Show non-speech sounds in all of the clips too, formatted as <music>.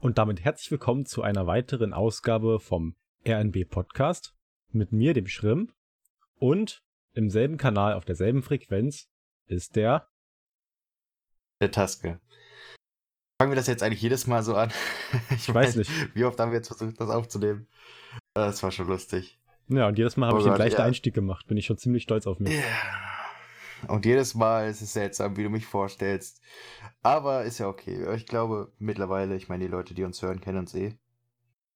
Und damit herzlich willkommen zu einer weiteren Ausgabe vom RNB Podcast mit mir, dem Schrimp. Und im selben Kanal, auf derselben Frequenz, ist der. Der Taske. Fangen wir das jetzt eigentlich jedes Mal so an? <laughs> Ich, ich weiß nicht. Wie oft haben wir jetzt versucht, das aufzunehmen? Das war schon lustig. Ja, und jedes Mal habe oh ich den gleichen ja. Einstieg gemacht. Bin ich schon ziemlich stolz auf mich. Yeah. Und jedes Mal ist es seltsam, wie du mich vorstellst. Aber ist ja okay. Ich glaube mittlerweile, ich meine, die Leute, die uns hören, kennen uns eh.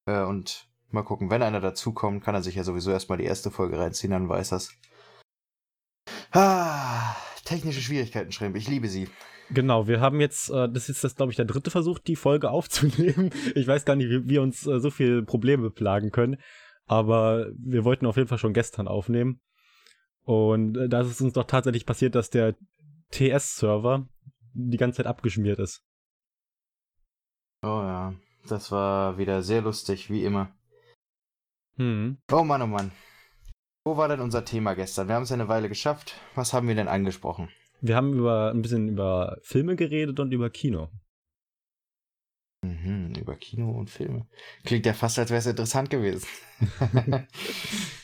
Äh, und mal gucken, wenn einer dazukommt, kann er sich ja sowieso erstmal die erste Folge reinziehen, dann weiß er's. Ah, technische Schwierigkeiten, Schrimp. Ich liebe sie. Genau, wir haben jetzt, äh, das ist das, glaube ich, der dritte Versuch, die Folge <laughs> aufzunehmen. Ich weiß gar nicht, wie wir uns äh, so viele Probleme plagen können. Aber wir wollten auf jeden Fall schon gestern aufnehmen. Und äh, da ist es uns doch tatsächlich passiert, dass der TS-Server die ganze Zeit abgeschmiert ist. Oh ja, das war wieder sehr lustig, wie immer. Hm. Oh Mann, oh Mann. Wo war denn unser Thema gestern? Wir haben es ja eine Weile geschafft. Was haben wir denn angesprochen? Wir haben über ein bisschen über Filme geredet und über Kino. Mhm, über Kino und Filme. Klingt ja fast, als wäre es interessant gewesen. <laughs> <laughs>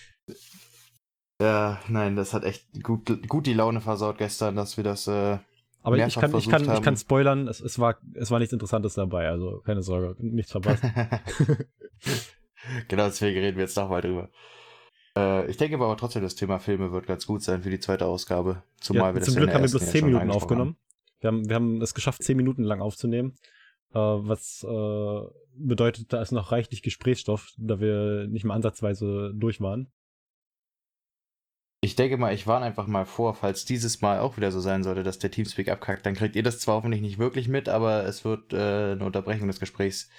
ja, nein, das hat echt gut, gut die Laune versaut gestern, dass wir das. Äh, aber ich kann, ich, kann, ich kann spoilern, es, es, war, es war nichts Interessantes dabei, also keine Sorge, nichts verpasst. <laughs> genau, deswegen reden wir jetzt nochmal drüber. Äh, ich denke aber trotzdem, das Thema Filme wird ganz gut sein für die zweite Ausgabe. Zumal ja, wir das Zum Glück haben wir bloß 10 Minuten aufgenommen. Wir haben, wir haben es geschafft, 10 Minuten lang aufzunehmen. Äh, was äh, bedeutet, da ist noch reichlich Gesprächsstoff, da wir nicht mal ansatzweise durch waren. Ich denke mal, ich warne einfach mal vor, falls dieses Mal auch wieder so sein sollte, dass der Teamspeak abkackt, dann kriegt ihr das zwar hoffentlich nicht wirklich mit, aber es wird äh, eine Unterbrechung des Gesprächs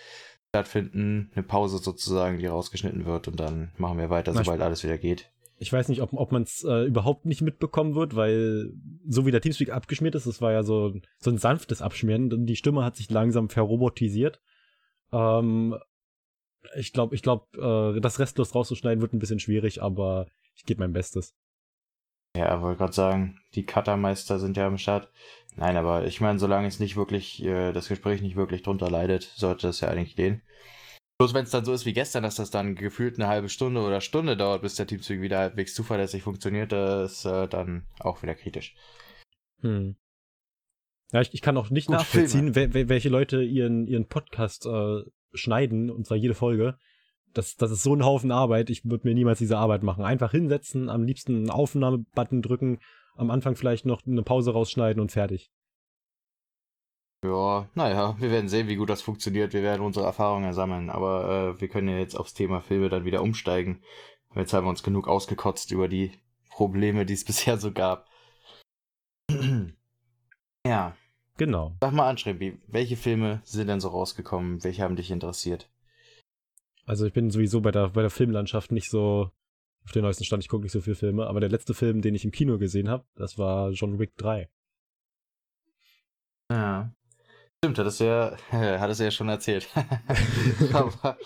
stattfinden, eine Pause sozusagen, die rausgeschnitten wird und dann machen wir weiter, Na, sobald alles wieder geht. Ich weiß nicht, ob, ob man es äh, überhaupt nicht mitbekommen wird, weil so wie der Teamspeak abgeschmiert ist, das war ja so, so ein sanftes Abschmieren, die Stimme hat sich langsam verrobotisiert. Ähm, ich glaube, ich glaube, äh, das restlos rauszuschneiden wird ein bisschen schwierig, aber ich gebe mein Bestes. Ja, wollte gerade sagen, die Cuttermeister sind ja am Start. Nein, aber ich meine, solange es nicht wirklich, äh, das Gespräch nicht wirklich drunter leidet, sollte das ja eigentlich gehen. Bloß wenn es dann so ist wie gestern, dass das dann gefühlt eine halbe Stunde oder Stunde dauert, bis der Teamzug wieder halbwegs zuverlässig funktioniert, das ist äh, dann auch wieder kritisch. Hm. Ja, ich, ich kann auch nicht Gut, nachvollziehen, wel, welche Leute ihren, ihren Podcast äh, schneiden, und zwar jede Folge. Das, das ist so ein Haufen Arbeit, ich würde mir niemals diese Arbeit machen. Einfach hinsetzen, am liebsten einen Aufnahmebutton drücken am Anfang vielleicht noch eine Pause rausschneiden und fertig. Ja, naja, wir werden sehen, wie gut das funktioniert. Wir werden unsere Erfahrungen sammeln, aber äh, wir können ja jetzt aufs Thema Filme dann wieder umsteigen. Jetzt haben wir uns genug ausgekotzt über die Probleme, die es <laughs> bisher so gab. <clears throat> ja. Genau. Sag mal an, Schrebi, welche Filme sind denn so rausgekommen? Welche haben dich interessiert? Also ich bin sowieso bei der, bei der Filmlandschaft nicht so auf den neuesten Stand. Ich gucke nicht so viele Filme, aber der letzte Film, den ich im Kino gesehen habe, das war John Wick 3. Ja. <laughs> Stimmt, hat es ja, hat es ja schon erzählt. <laughs> aber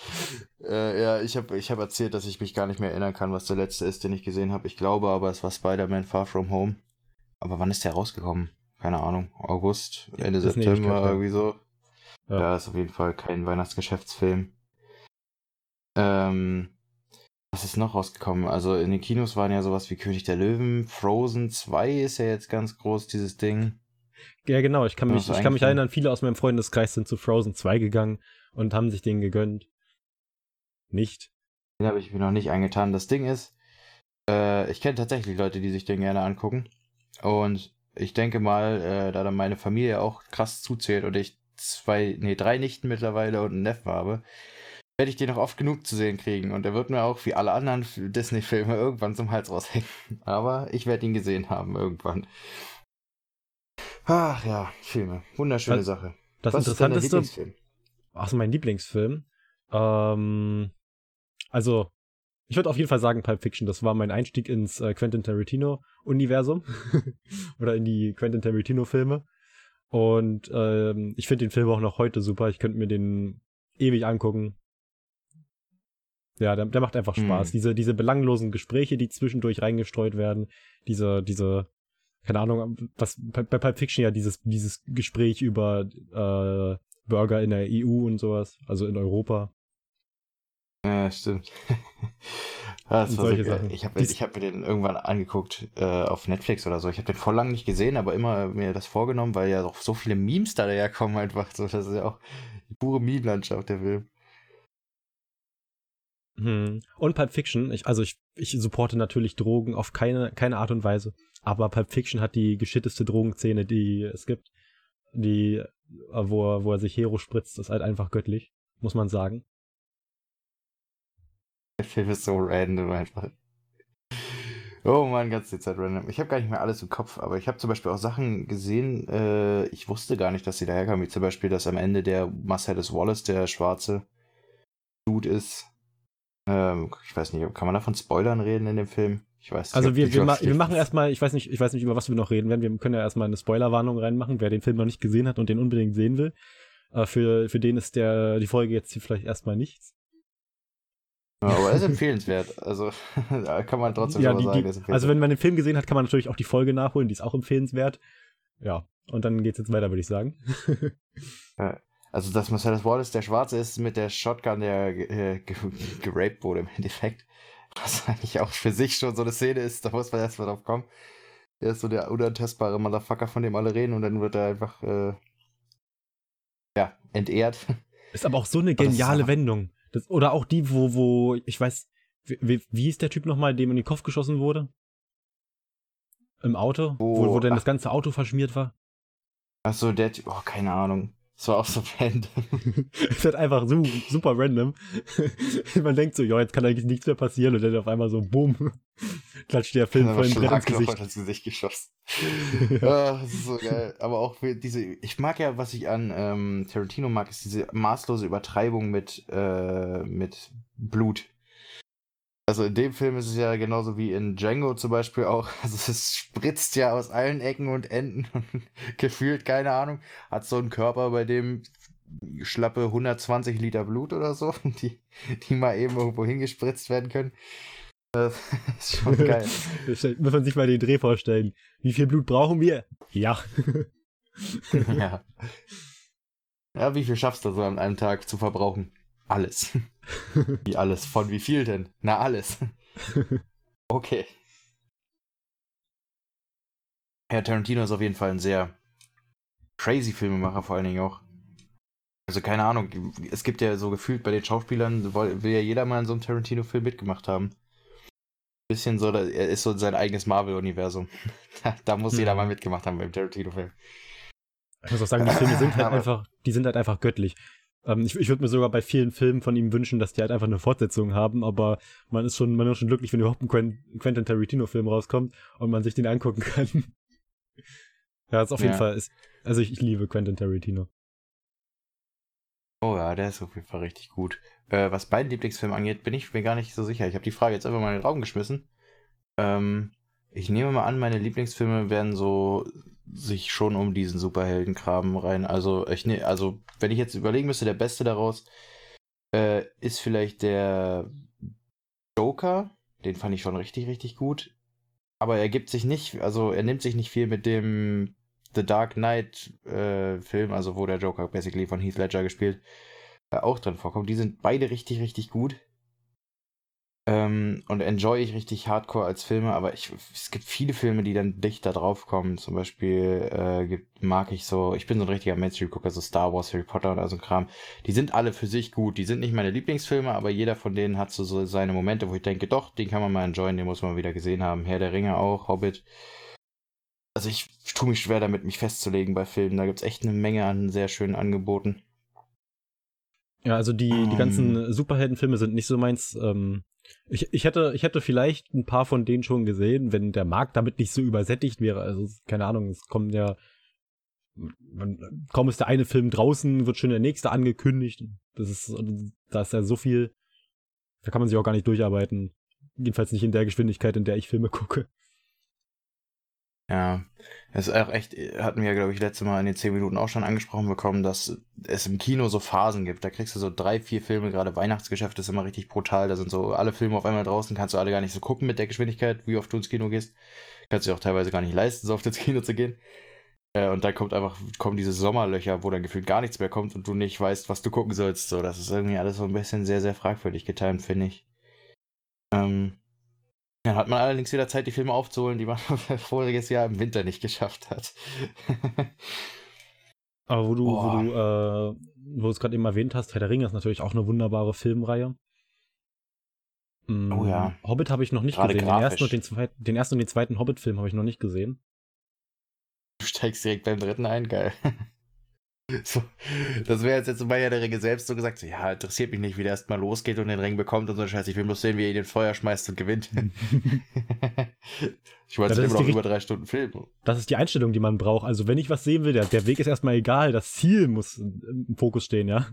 äh, ja, ich habe ich hab erzählt, dass ich mich gar nicht mehr erinnern kann, was der letzte ist, den ich gesehen habe. Ich glaube aber, es war Spider-Man Far From Home. Aber wann ist der rausgekommen? Keine Ahnung. August, Ende September, irgendwie so. Ja. ja, ist auf jeden Fall kein Weihnachtsgeschäftsfilm. Ähm, was ist noch rausgekommen? Also in den Kinos waren ja sowas wie König der Löwen, Frozen 2 ist ja jetzt ganz groß, dieses Ding. Ja, genau, ich kann mich, ich kann mich erinnern, viele aus meinem Freundeskreis sind zu Frozen 2 gegangen und haben sich den gegönnt. Nicht. Den habe ich mir noch nicht angetan. Das Ding ist, äh, ich kenne tatsächlich Leute, die sich den gerne angucken. Und ich denke mal, äh, da dann meine Familie auch krass zuzählt und ich zwei, nee, drei Nichten mittlerweile und einen Neffen habe, werde ich den noch oft genug zu sehen kriegen. Und er wird mir auch, wie alle anderen Disney-Filme, irgendwann zum Hals raushängen. <laughs> Aber ich werde ihn gesehen haben, irgendwann. Ach ja, Filme. Wunderschöne das, Sache. Das Was Interessanteste. Ist dein Lieblingsfilm? Ach so, mein Lieblingsfilm. Ähm, also, ich würde auf jeden Fall sagen Pulp Fiction. Das war mein Einstieg ins äh, Quentin Tarantino-Universum. <laughs> Oder in die Quentin Tarantino-Filme. Und ähm, ich finde den Film auch noch heute super. Ich könnte mir den ewig angucken. Ja, der, der macht einfach Spaß. Mhm. Diese, diese belanglosen Gespräche, die zwischendurch reingestreut werden, diese, diese, keine Ahnung, was bei, bei Pulp Fiction ja dieses, dieses Gespräch über äh, Burger in der EU und sowas, also in Europa. Ja, stimmt. <laughs> das war solche so, Sachen. Ich habe hab mir den irgendwann angeguckt äh, auf Netflix oder so. Ich habe den vor lang nicht gesehen, aber immer mir das vorgenommen, weil ja doch so viele Memes da daherkommen einfach. So, das ist ja auch die pure Meme-Landschaft der Film. Hm. Und Pulp Fiction, ich, also ich, ich supporte natürlich Drogen auf keine, keine Art und Weise, aber Pulp Fiction hat die geschitteste Drogenszene, die es gibt. Die, äh, wo er, wo er sich Hero spritzt, ist halt einfach göttlich, muss man sagen. Der Film ist so random einfach. Oh man, ganz die Zeit random. Ich habe gar nicht mehr alles im Kopf, aber ich habe zum Beispiel auch Sachen gesehen, äh, ich wusste gar nicht, dass sie daherkamen, wie zum Beispiel, dass am Ende der Marcellus Wallace, der schwarze Dude ist, ähm, ich weiß nicht, kann man davon Spoilern reden in dem Film? Ich weiß Also wir, wir, ma wir machen erstmal, ich weiß nicht, ich weiß nicht, über was wir noch reden werden. Wir können ja erstmal eine Spoilerwarnung reinmachen, wer den Film noch nicht gesehen hat und den unbedingt sehen will. Äh, für, für den ist der, die Folge jetzt hier vielleicht erstmal nichts. Ja, aber er ist <laughs> empfehlenswert. Also <laughs> da kann man trotzdem ja, die, sagen. Die, also wenn man den Film gesehen hat, kann man natürlich auch die Folge nachholen, die ist auch empfehlenswert. Ja, und dann geht's jetzt weiter, würde ich sagen. <laughs> ja. Also, dass Marcellus Wallace der Schwarze ist mit der Shotgun, der äh, <laughs> geraped wurde im Endeffekt. Was eigentlich auch für sich schon so eine Szene ist, da muss man erstmal drauf kommen. Der ist so der unantastbare Motherfucker, von dem alle reden und dann wird er einfach, äh, ja, entehrt. Ist aber auch so eine geniale Wendung. Das, oder auch die, wo, wo, ich weiß, wie, wie ist der Typ nochmal, dem in den Kopf geschossen wurde? Im Auto? Oh, wo, wo denn ach. das ganze Auto verschmiert war? Achso, der Typ, oh, keine Ahnung. Das war auch so <laughs> random. es wird einfach so, super random. <laughs> Man denkt so, ja, jetzt kann eigentlich nichts mehr passieren und dann auf einmal so, bumm, <laughs> klatscht der Film voll ins Gesicht. ins Gesicht geschossen. ja, das ist so geil. Aber auch für diese, ich mag ja, was ich an ähm, Tarantino mag, ist diese maßlose Übertreibung mit, äh, mit Blut. Also in dem Film ist es ja genauso wie in Django zum Beispiel auch. <laughs> Also es spritzt ja aus allen Ecken und Enden <laughs> und gefühlt, keine Ahnung, hat so einen Körper, bei dem schlappe 120 Liter Blut oder so, <laughs> die, die mal eben irgendwo hingespritzt werden können. Das ist schon geil. Muss man sich mal den Dreh vorstellen. Wie viel Blut brauchen wir? Ja. ja. Ja, wie viel schaffst du so an einem Tag zu verbrauchen? Alles. wie alles? Von wie viel denn? Na, alles. <laughs> okay. Herr Tarantino ist auf jeden Fall ein sehr crazy Filmemacher, vor allen Dingen auch. Also keine Ahnung, es gibt ja so gefühlt bei den Schauspielern, will ja jeder mal in so einem Tarantino-Film mitgemacht haben. Bisschen so, er ist so sein eigenes Marvel-Universum. <laughs> Da, da, muss jeder mal mitgemacht haben beim Tarantino-Film. Ich muss auch sagen, die Filme sind <laughs> halt einfach, die sind halt einfach göttlich. Ähm, ich ich würde mir sogar bei vielen Filmen von ihm wünschen, dass die halt einfach eine Fortsetzung haben, aber man ist schon, man ist schon glücklich, wenn überhaupt ein Quentin Tarantino-Film rauskommt und man sich den angucken kann. <laughs> ja, ist auf jeden Fall, ist, also ich, ich liebe Quentin Tarantino. Oh ja, der ist auf jeden Fall richtig gut. Äh, was beiden Lieblingsfilmen angeht, bin ich mir gar nicht so sicher. Ich habe die Frage jetzt einfach mal in den Raum geschmissen. Ähm, ich nehme mal an, meine Lieblingsfilme werden so sich schon um diesen Superheldenkram rein. Also, ich ne, also, wenn ich jetzt überlegen müsste, der beste daraus äh, ist vielleicht der Joker. Den fand ich schon richtig, richtig gut. Aber er gibt sich nicht, also er nimmt sich nicht viel mit dem The Dark Knight äh, Film, also wo der Joker basically von Heath Ledger gespielt, äh, auch drin vorkommt. Die sind beide richtig, richtig gut. Ähm, und enjoy ich richtig hardcore als Filme, aber ich, es gibt viele Filme, die dann dichter drauf kommen. Zum Beispiel äh, gibt, mag ich so, ich bin so ein richtiger Mainstream-Gucker, so Star Wars, Harry Potter oder so ein Kram. Die sind alle für sich gut. Die sind nicht meine Lieblingsfilme, aber jeder von denen hat so, so seine Momente, wo ich denke, doch, den kann man mal enjoyen, den muss man wieder gesehen haben. Herr der Ringe auch, Hobbit. Also ich tue mich schwer damit, mich festzulegen bei Filmen. Da gibt's echt eine Menge an sehr schönen Angeboten. Ja, also die, die ganzen ähm. Superheldenfilme sind nicht so meins. Ähm, ich, ich, hätte, ich hätte vielleicht ein paar von denen schon gesehen, wenn der Markt damit nicht so übersättigt wäre. Also, keine Ahnung, es kommen ja. Kaum ist der eine Film draußen, wird schon der nächste angekündigt. Das ist, da ist ja so viel. Da kann man sich auch gar nicht durcharbeiten. Jedenfalls nicht in der Geschwindigkeit, in der ich Filme gucke. Ja, es ist auch echt, hatten wir glaube ich, letzte Mal in den zehn Minuten auch schon angesprochen bekommen, dass es im Kino so Phasen gibt. Da kriegst du so drei, vier Filme, gerade Weihnachtsgeschäft ist immer richtig brutal. Da sind so alle Filme auf einmal draußen, kannst du alle gar nicht so gucken mit der Geschwindigkeit, wie oft du ins Kino gehst. Kannst du auch teilweise gar nicht leisten, so oft ins Kino zu gehen. Äh, und dann kommt einfach, kommen diese Sommerlöcher, wo dann gefühlt gar nichts mehr kommt und du nicht weißt, was du gucken sollst. So, das ist irgendwie alles so ein bisschen sehr, sehr fragwürdig getimt, finde ich. Ähm, dann hat man allerdings wieder Zeit, die Filme aufzuholen, die man <laughs> voriges Jahr im Winter nicht geschafft hat. <laughs> Aber wo du, wo du, äh, wo du es gerade eben erwähnt hast, Herr der Ringe ist natürlich auch eine wunderbare Filmreihe. Mm, oh ja. Hobbit habe ich noch nicht Gerade gesehen. Den ersten, den, zweiten, den ersten und den zweiten Hobbit-Film habe ich noch nicht gesehen. Du steigst direkt beim dritten ein, geil. So, das wäre jetzt, jetzt bei der Ringe selbst so gesagt, so, ja, interessiert mich nicht, wie der erstmal losgeht und den Ring bekommt und so Scheiße. Ich will bloß sehen, wie er ihn in Feuer schmeißt und gewinnt. <laughs> ich wollte ja, immer noch über drei Stunden filmen. Das ist die Einstellung, die man braucht. Also, wenn ich was sehen will, der, der Weg ist erstmal egal, das Ziel muss im Fokus stehen, ja.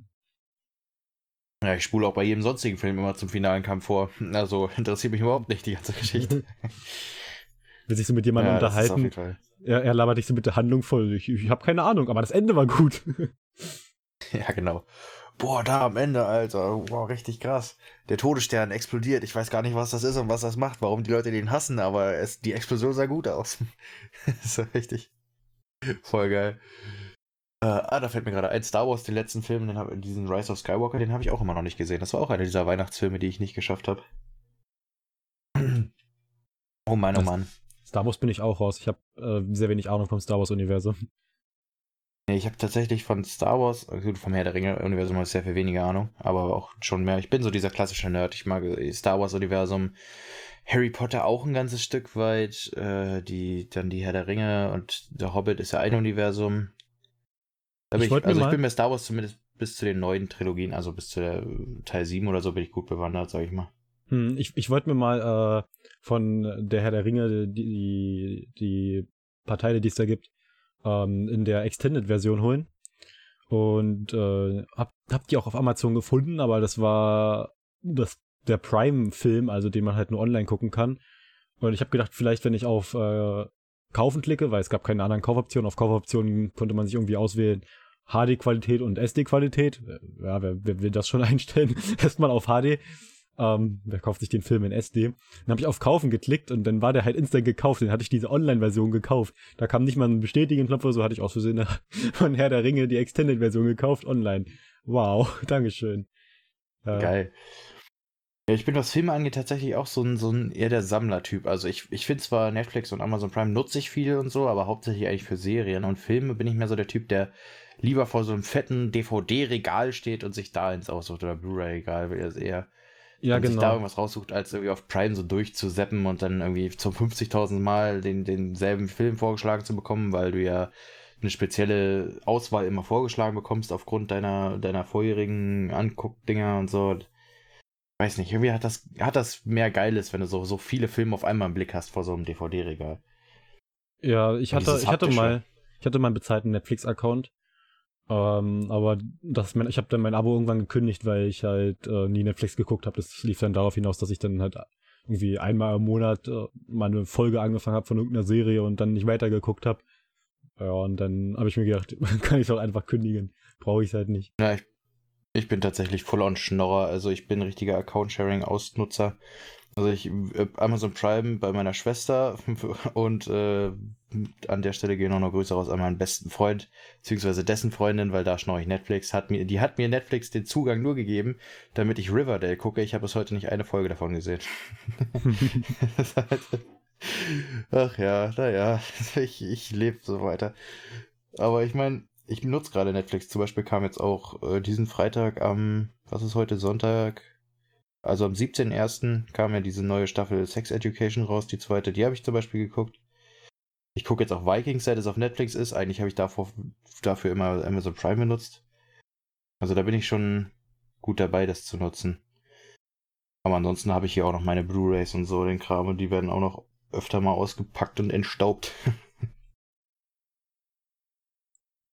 Ja, ich spule auch bei jedem sonstigen Film immer zum finalen Kampf vor. Also <laughs> interessiert mich überhaupt nicht die ganze Geschichte. <laughs> Will sich so mit jemandem ja, unterhalten. Er, er labert dich so mit der Handlung voll. Ich, ich habe keine Ahnung, aber das Ende war gut. <laughs> ja, genau. Boah, da am Ende, Alter. Boah, richtig krass. Der Todesstern explodiert. Ich weiß gar nicht, was das ist und was das macht, warum die Leute den hassen, aber es, die Explosion sah gut aus. <laughs> das ist richtig. Voll geil. Äh, ah, da fällt mir gerade ein, Star Wars, den letzten Film, den hab, diesen Rise of Skywalker, den habe ich auch immer noch nicht gesehen. Das war auch einer dieser Weihnachtsfilme, die ich nicht geschafft habe. <clears throat> oh Mann, oh Mann. Star Wars bin ich auch raus. Ich habe äh, sehr wenig Ahnung vom Star Wars-Universum. Nee, ich habe tatsächlich von Star Wars, also vom Herr der Ringe-Universum habe ich sehr viel weniger Ahnung, aber auch schon mehr. Ich bin so dieser klassische Nerd. Ich mag Star Wars-Universum. Harry Potter auch ein ganzes Stück weit. Äh, die, dann die Herr der Ringe und der Hobbit ist ja ein Universum. Ich, ich, also ich bin bei Star Wars zumindest bis zu den neuen Trilogien, also bis zu der Teil 7 oder so bin ich gut bewandert, sag ich mal. Hm, ich, ich wollte mir mal äh, von der Herr der Ringe die, die paar Teile, die es da gibt, ähm, in der Extended-Version holen. Und äh, hab, hab die auch auf Amazon gefunden, aber das war das, der Prime-Film, also den man halt nur online gucken kann. Und ich habe gedacht, vielleicht, wenn ich auf äh, Kaufen klicke, weil es gab keine anderen Kaufoptionen, auf Kaufoptionen konnte man sich irgendwie auswählen, HD-Qualität und SD-Qualität. Ja, wer, wer will das schon <laughs> einstellen? Erstmal auf HD. Ähm, wer kauft sich den Film in SD? Dann habe ich auf Kaufen geklickt und dann war der halt instant gekauft. Dann hatte ich diese Online-Version gekauft. Da kam nicht mal ein Bestätigen-Knopf oder so, hatte ich aus Versehen <laughs> von Herr der Ringe die Extended-Version gekauft online. Wow, <laughs> Dankeschön. Äh, Geil. Ja, ich bin, was Filme angeht, tatsächlich auch so ein, so ein eher der Sammlertyp. Also ich, ich finde zwar Netflix und Amazon Prime nutze ich viel und so, aber hauptsächlich eigentlich für Serien und Filme bin ich mehr so der Typ, der lieber vor so einem fetten DVD-Regal steht und sich da ins aussucht oder Blu-ray-Regal, weil er eher ja, und genau. sich da irgendwas raussucht, als irgendwie auf Prime so durchzuseppen und dann irgendwie zum 50.000 Mal den, denselben Film vorgeschlagen zu bekommen, weil du ja eine spezielle Auswahl immer vorgeschlagen bekommst aufgrund deiner, deiner vorherigen Anguckdinger und so. Weiß nicht, irgendwie hat das, hat das mehr Geiles, wenn du so, so viele Filme auf einmal im Blick hast vor so einem DVD-Regal. Ja, ich hatte, ich hatte mal, ich hatte mal einen bezahlten Netflix-Account ähm, aber das, ich habe dann mein Abo irgendwann gekündigt, weil ich halt äh, nie Netflix geguckt habe. Das lief dann darauf hinaus, dass ich dann halt irgendwie einmal im Monat äh, mal eine Folge angefangen habe von irgendeiner Serie und dann nicht weitergeguckt habe. Ja, und dann habe ich mir gedacht, <laughs> kann ich es auch einfach kündigen. Brauche ich es halt nicht. Ja, ich, ich bin tatsächlich voll on Schnorrer. Also ich bin richtiger Account-Sharing-Ausnutzer. Also ich äh, Amazon Prime bei meiner Schwester <laughs> und äh, an der Stelle gehen auch noch Grüße raus an meinen besten Freund, beziehungsweise dessen Freundin, weil da schnorre ich Netflix, hat mir, die hat mir Netflix den Zugang nur gegeben, damit ich Riverdale gucke. Ich habe bis heute nicht eine Folge davon gesehen. <laughs> Ach ja, naja, <laughs> ich, ich lebe so weiter. Aber ich meine, ich benutze gerade Netflix. Zum Beispiel kam jetzt auch äh, diesen Freitag am, was ist heute, Sonntag? Also am 17.01. kam ja diese neue Staffel Sex Education raus, die zweite. Die habe ich zum Beispiel geguckt. Ich gucke jetzt auch Vikings, seit es auf Netflix ist. Eigentlich habe ich davor, dafür immer Amazon Prime benutzt. Also da bin ich schon gut dabei, das zu nutzen. Aber ansonsten habe ich hier auch noch meine Blu-rays und so, den Kram, und die werden auch noch öfter mal ausgepackt und entstaubt.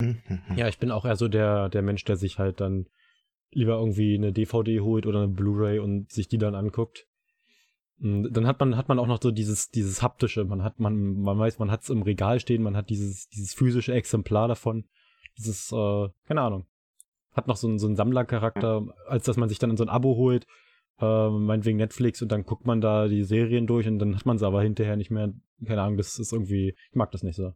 <laughs> ja, ich bin auch eher so der, der Mensch, der sich halt dann lieber irgendwie eine DVD holt oder eine Blu-ray und sich die dann anguckt. Und dann hat man, hat man auch noch so dieses, dieses haptische. Man hat, man, man weiß, man hat es im Regal stehen, man hat dieses, dieses physische Exemplar davon. Dieses, äh, keine Ahnung. Hat noch so einen, so einen Sammlercharakter, als dass man sich dann in so ein Abo holt, äh, meinetwegen Netflix und dann guckt man da die Serien durch und dann hat man es aber hinterher nicht mehr. Keine Ahnung, das ist irgendwie, ich mag das nicht so.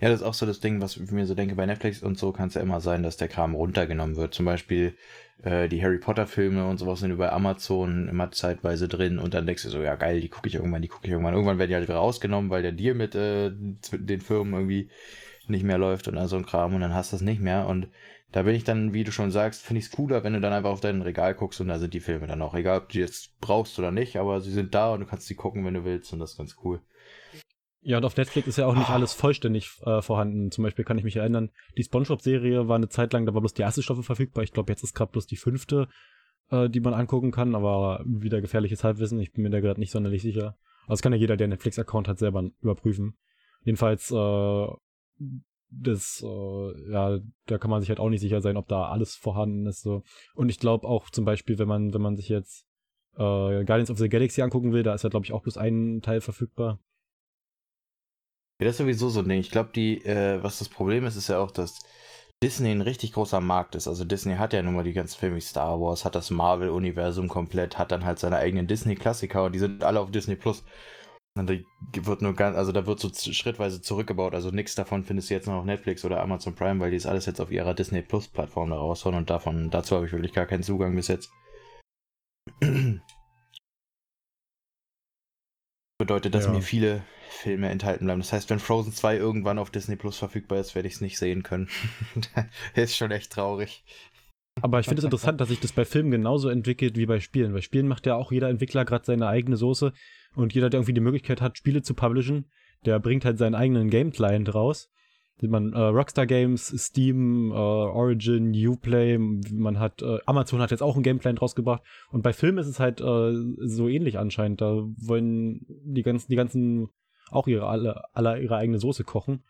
Ja, das ist auch so das Ding, was ich mir so denke, bei Netflix und so kann es ja immer sein, dass der Kram runtergenommen wird. Zum Beispiel äh, die Harry Potter Filme und sowas sind über Amazon immer zeitweise drin und dann denkst du so, ja geil, die gucke ich irgendwann, die gucke ich irgendwann. Irgendwann werden die halt wieder rausgenommen, weil der Deal mit äh, den Firmen irgendwie nicht mehr läuft und all so ein Kram und dann hast du das nicht mehr und da bin ich dann, wie du schon sagst, finde ich es cooler, wenn du dann einfach auf dein Regal guckst und da sind die Filme dann auch. Egal, ob du die jetzt brauchst oder nicht, aber sie sind da und du kannst sie gucken, wenn du willst und das ist ganz cool. Ja, und auf Netflix ist ja auch nicht ah. alles vollständig äh, vorhanden. Zum Beispiel kann ich mich erinnern, die Spongebob-Serie war eine Zeit lang, da war bloß die erste Staffel verfügbar. Ich glaube, jetzt ist gerade bloß die fünfte, äh, die man angucken kann, aber wieder gefährliches Halbwissen. Ich bin mir da gerade nicht sonderlich sicher. Aber das kann ja jeder, der einen Netflix-Account hat, selber überprüfen. Jedenfalls, äh, das, äh, ja, da kann man sich halt auch nicht sicher sein, ob da alles vorhanden ist. So. Und ich glaube auch zum Beispiel, wenn man, wenn man sich jetzt äh, Guardians of the Galaxy angucken will, da ist ja, glaube ich, auch bloß ein Teil verfügbar. Ja, das ist sowieso so ein Ding. Ich glaube, die, äh, was das Problem ist, ist ja auch, dass Disney ein richtig großer Markt ist. Also Disney hat ja nun mal die ganzen Filme wie Star Wars, hat das Marvel-Universum komplett, hat dann halt seine eigenen Disney-Klassiker und die sind alle auf Disney Plus. Und da wird nur ganz, also da wird so schrittweise zurückgebaut. Also nichts davon findest du jetzt noch auf Netflix oder Amazon Prime, weil die ist alles jetzt auf ihrer Disney Plus Plattform da raushauen und davon, dazu habe ich wirklich gar keinen Zugang bis jetzt. Bedeutet, dass ja. mir viele Filme enthalten bleiben. Das heißt, wenn Frozen 2 irgendwann auf Disney Plus verfügbar ist, werde ich es nicht sehen können. <laughs> ist schon echt traurig. Aber ich finde es interessant, dass sich das bei Filmen genauso entwickelt wie bei Spielen. Bei Spielen macht ja auch jeder Entwickler gerade seine eigene Soße und jeder, der irgendwie die Möglichkeit hat, Spiele zu publishen, der bringt halt seinen eigenen Game-Client raus. Man, äh, Rockstar Games, Steam, äh, Origin, Uplay, man hat, äh, Amazon hat jetzt auch einen Game-Client rausgebracht. Und bei Filmen ist es halt äh, so ähnlich anscheinend. Da wollen die ganzen, die ganzen auch ihre alle, alle ihre eigene Soße kochen.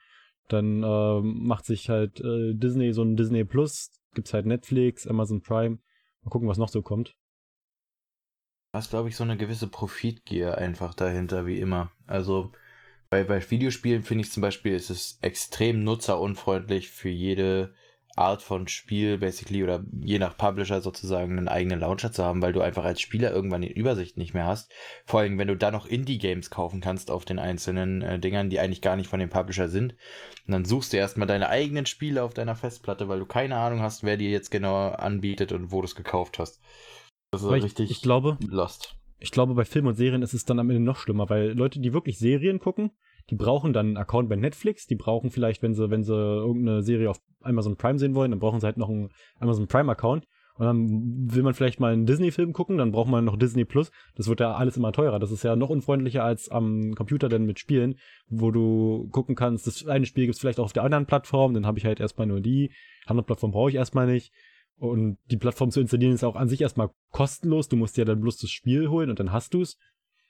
Dann äh, macht sich halt äh, Disney so ein Disney Plus, gibt's halt Netflix, Amazon Prime. Mal gucken, was noch so kommt. Ist, glaube ich, so eine gewisse Profitgier einfach dahinter, wie immer. Also bei, bei Videospielen finde ich zum Beispiel, ist es extrem nutzerunfreundlich für jede Art von Spiel, basically, oder je nach Publisher sozusagen einen eigenen Launcher zu haben, weil du einfach als Spieler irgendwann die Übersicht nicht mehr hast. Vor allem, wenn du dann noch Indie-Games kaufen kannst auf den einzelnen äh, Dingern, die eigentlich gar nicht von dem Publisher sind. Und dann suchst du erstmal deine eigenen Spiele auf deiner Festplatte, weil du keine Ahnung hast, wer dir jetzt genau anbietet und wo du es gekauft hast. Das ist richtig ich, ich glaube, lost. Ich glaube, bei Filmen und Serien ist es dann am Ende noch schlimmer, weil Leute, die wirklich Serien gucken, die brauchen dann einen Account bei Netflix, die brauchen vielleicht, wenn sie, wenn sie irgendeine Serie auf Amazon Prime sehen wollen, dann brauchen sie halt noch einen Amazon Prime Account. Und dann will man vielleicht mal einen Disney-Film gucken, dann braucht man noch Disney Plus. Das wird ja alles immer teurer. Das ist ja noch unfreundlicher als am Computer denn mit Spielen, wo du gucken kannst, das eine Spiel gibt es vielleicht auch auf der anderen Plattform, dann habe ich halt erstmal nur die. Andere Plattform brauche ich erstmal nicht. Und die Plattform zu installieren ist auch an sich erstmal kostenlos. Du musst dir dann bloß das Spiel holen und dann hast du es.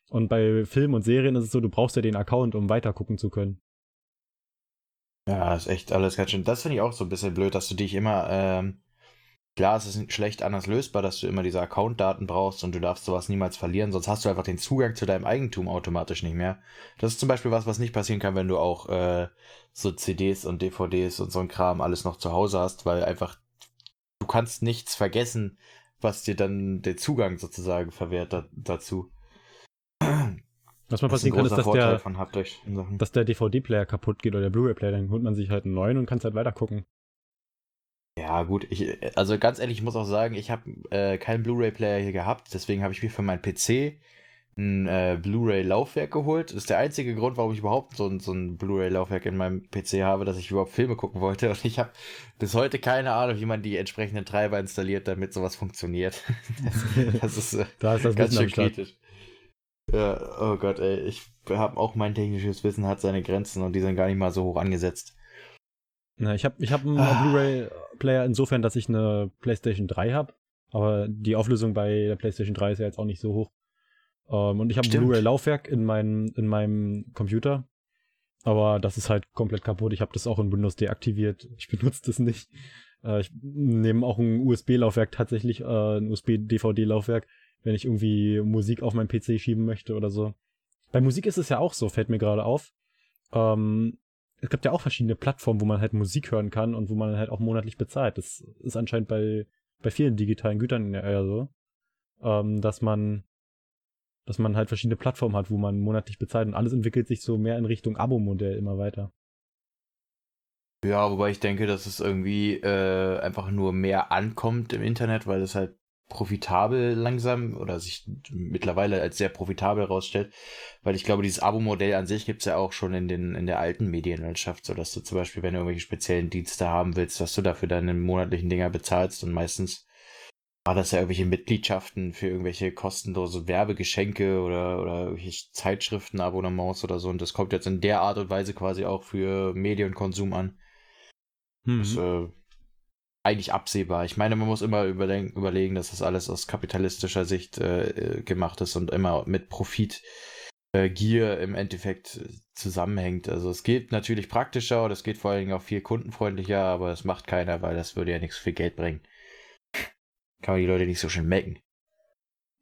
Und bei Filmen und Serien ist es so, du brauchst ja den Account, um weiter gucken zu können. Ja, ist echt alles ganz schön. Das finde ich auch so ein bisschen blöd, dass du dich immer, ähm, klar, es ist schlecht anders lösbar, dass du immer diese Account-Daten brauchst und du darfst sowas niemals verlieren, sonst hast du einfach den Zugang zu deinem Eigentum automatisch nicht mehr. Das ist zum Beispiel was, was nicht passieren kann, wenn du auch äh, so CDs und DVDs und so ein Kram alles noch zu Hause hast, weil einfach du kannst nichts vergessen, was dir dann den Zugang sozusagen verwehrt da, dazu. Was man passieren kann, ist, dass der, dass der DVD-Player kaputt geht oder der Blu-ray-Player, dann holt man sich halt einen neuen und kann es halt weiter gucken. Ja, gut, ich, also ganz ehrlich, ich muss auch sagen, ich habe äh, keinen Blu-ray-Player hier gehabt, deswegen habe ich mir für meinen PC ein äh, Blu-ray-Laufwerk geholt. Das ist der einzige Grund, warum ich überhaupt so ein, so ein Blu-ray-Laufwerk in meinem PC habe, dass ich überhaupt Filme gucken wollte. Und ich habe bis heute keine Ahnung, wie man die entsprechenden Treiber installiert, damit sowas funktioniert. das, <laughs> das ist äh, da ist das ganz schön kritisch. Ja, oh Gott, ey, ich habe auch mein technisches Wissen hat seine Grenzen und die sind gar nicht mal so hoch angesetzt. Na, ich habe ich hab einen ah. Blu-ray-Player insofern, dass ich eine PlayStation 3 habe, aber die Auflösung bei der PlayStation 3 ist ja jetzt auch nicht so hoch. Ähm, und ich habe ein Blu-ray-Laufwerk in, mein, in meinem Computer, aber das ist halt komplett kaputt. Ich habe das auch in Windows deaktiviert. Ich benutze das nicht. Uh, ich nehme auch ein USB-Laufwerk tatsächlich, uh, ein USB-DVD-Laufwerk wenn ich irgendwie Musik auf meinen PC schieben möchte oder so. Bei Musik ist es ja auch so, fällt mir gerade auf. Ähm, es gibt ja auch verschiedene Plattformen, wo man halt Musik hören kann und wo man halt auch monatlich bezahlt. Das ist anscheinend bei, bei vielen digitalen Gütern ja so, ähm, dass man dass man halt verschiedene Plattformen hat, wo man monatlich bezahlt und alles entwickelt sich so mehr in Richtung Abo-Modell immer weiter. Ja, wobei ich denke, dass es irgendwie äh, einfach nur mehr ankommt im Internet, weil es halt profitabel langsam oder sich mittlerweile als sehr profitabel herausstellt, weil ich glaube, dieses Abo-Modell an sich gibt es ja auch schon in, den, in der alten Medienlandschaft, so dass du zum Beispiel, wenn du irgendwelche speziellen Dienste haben willst, dass du dafür deine monatlichen Dinger bezahlst und meistens war das ja irgendwelche Mitgliedschaften für irgendwelche kostenlose Werbegeschenke oder, oder irgendwelche Zeitschriftenabonnements oder so und das kommt jetzt in der Art und Weise quasi auch für Medienkonsum an. Mhm. Das, äh, eigentlich absehbar. Ich meine, man muss immer überlegen, dass das alles aus kapitalistischer Sicht äh, gemacht ist und immer mit Profit, äh, Gier im Endeffekt äh, zusammenhängt. Also es geht natürlich praktischer und es geht vor allen Dingen auch viel kundenfreundlicher, aber das macht keiner, weil das würde ja nichts für Geld bringen. Kann man die Leute nicht so schön mecken.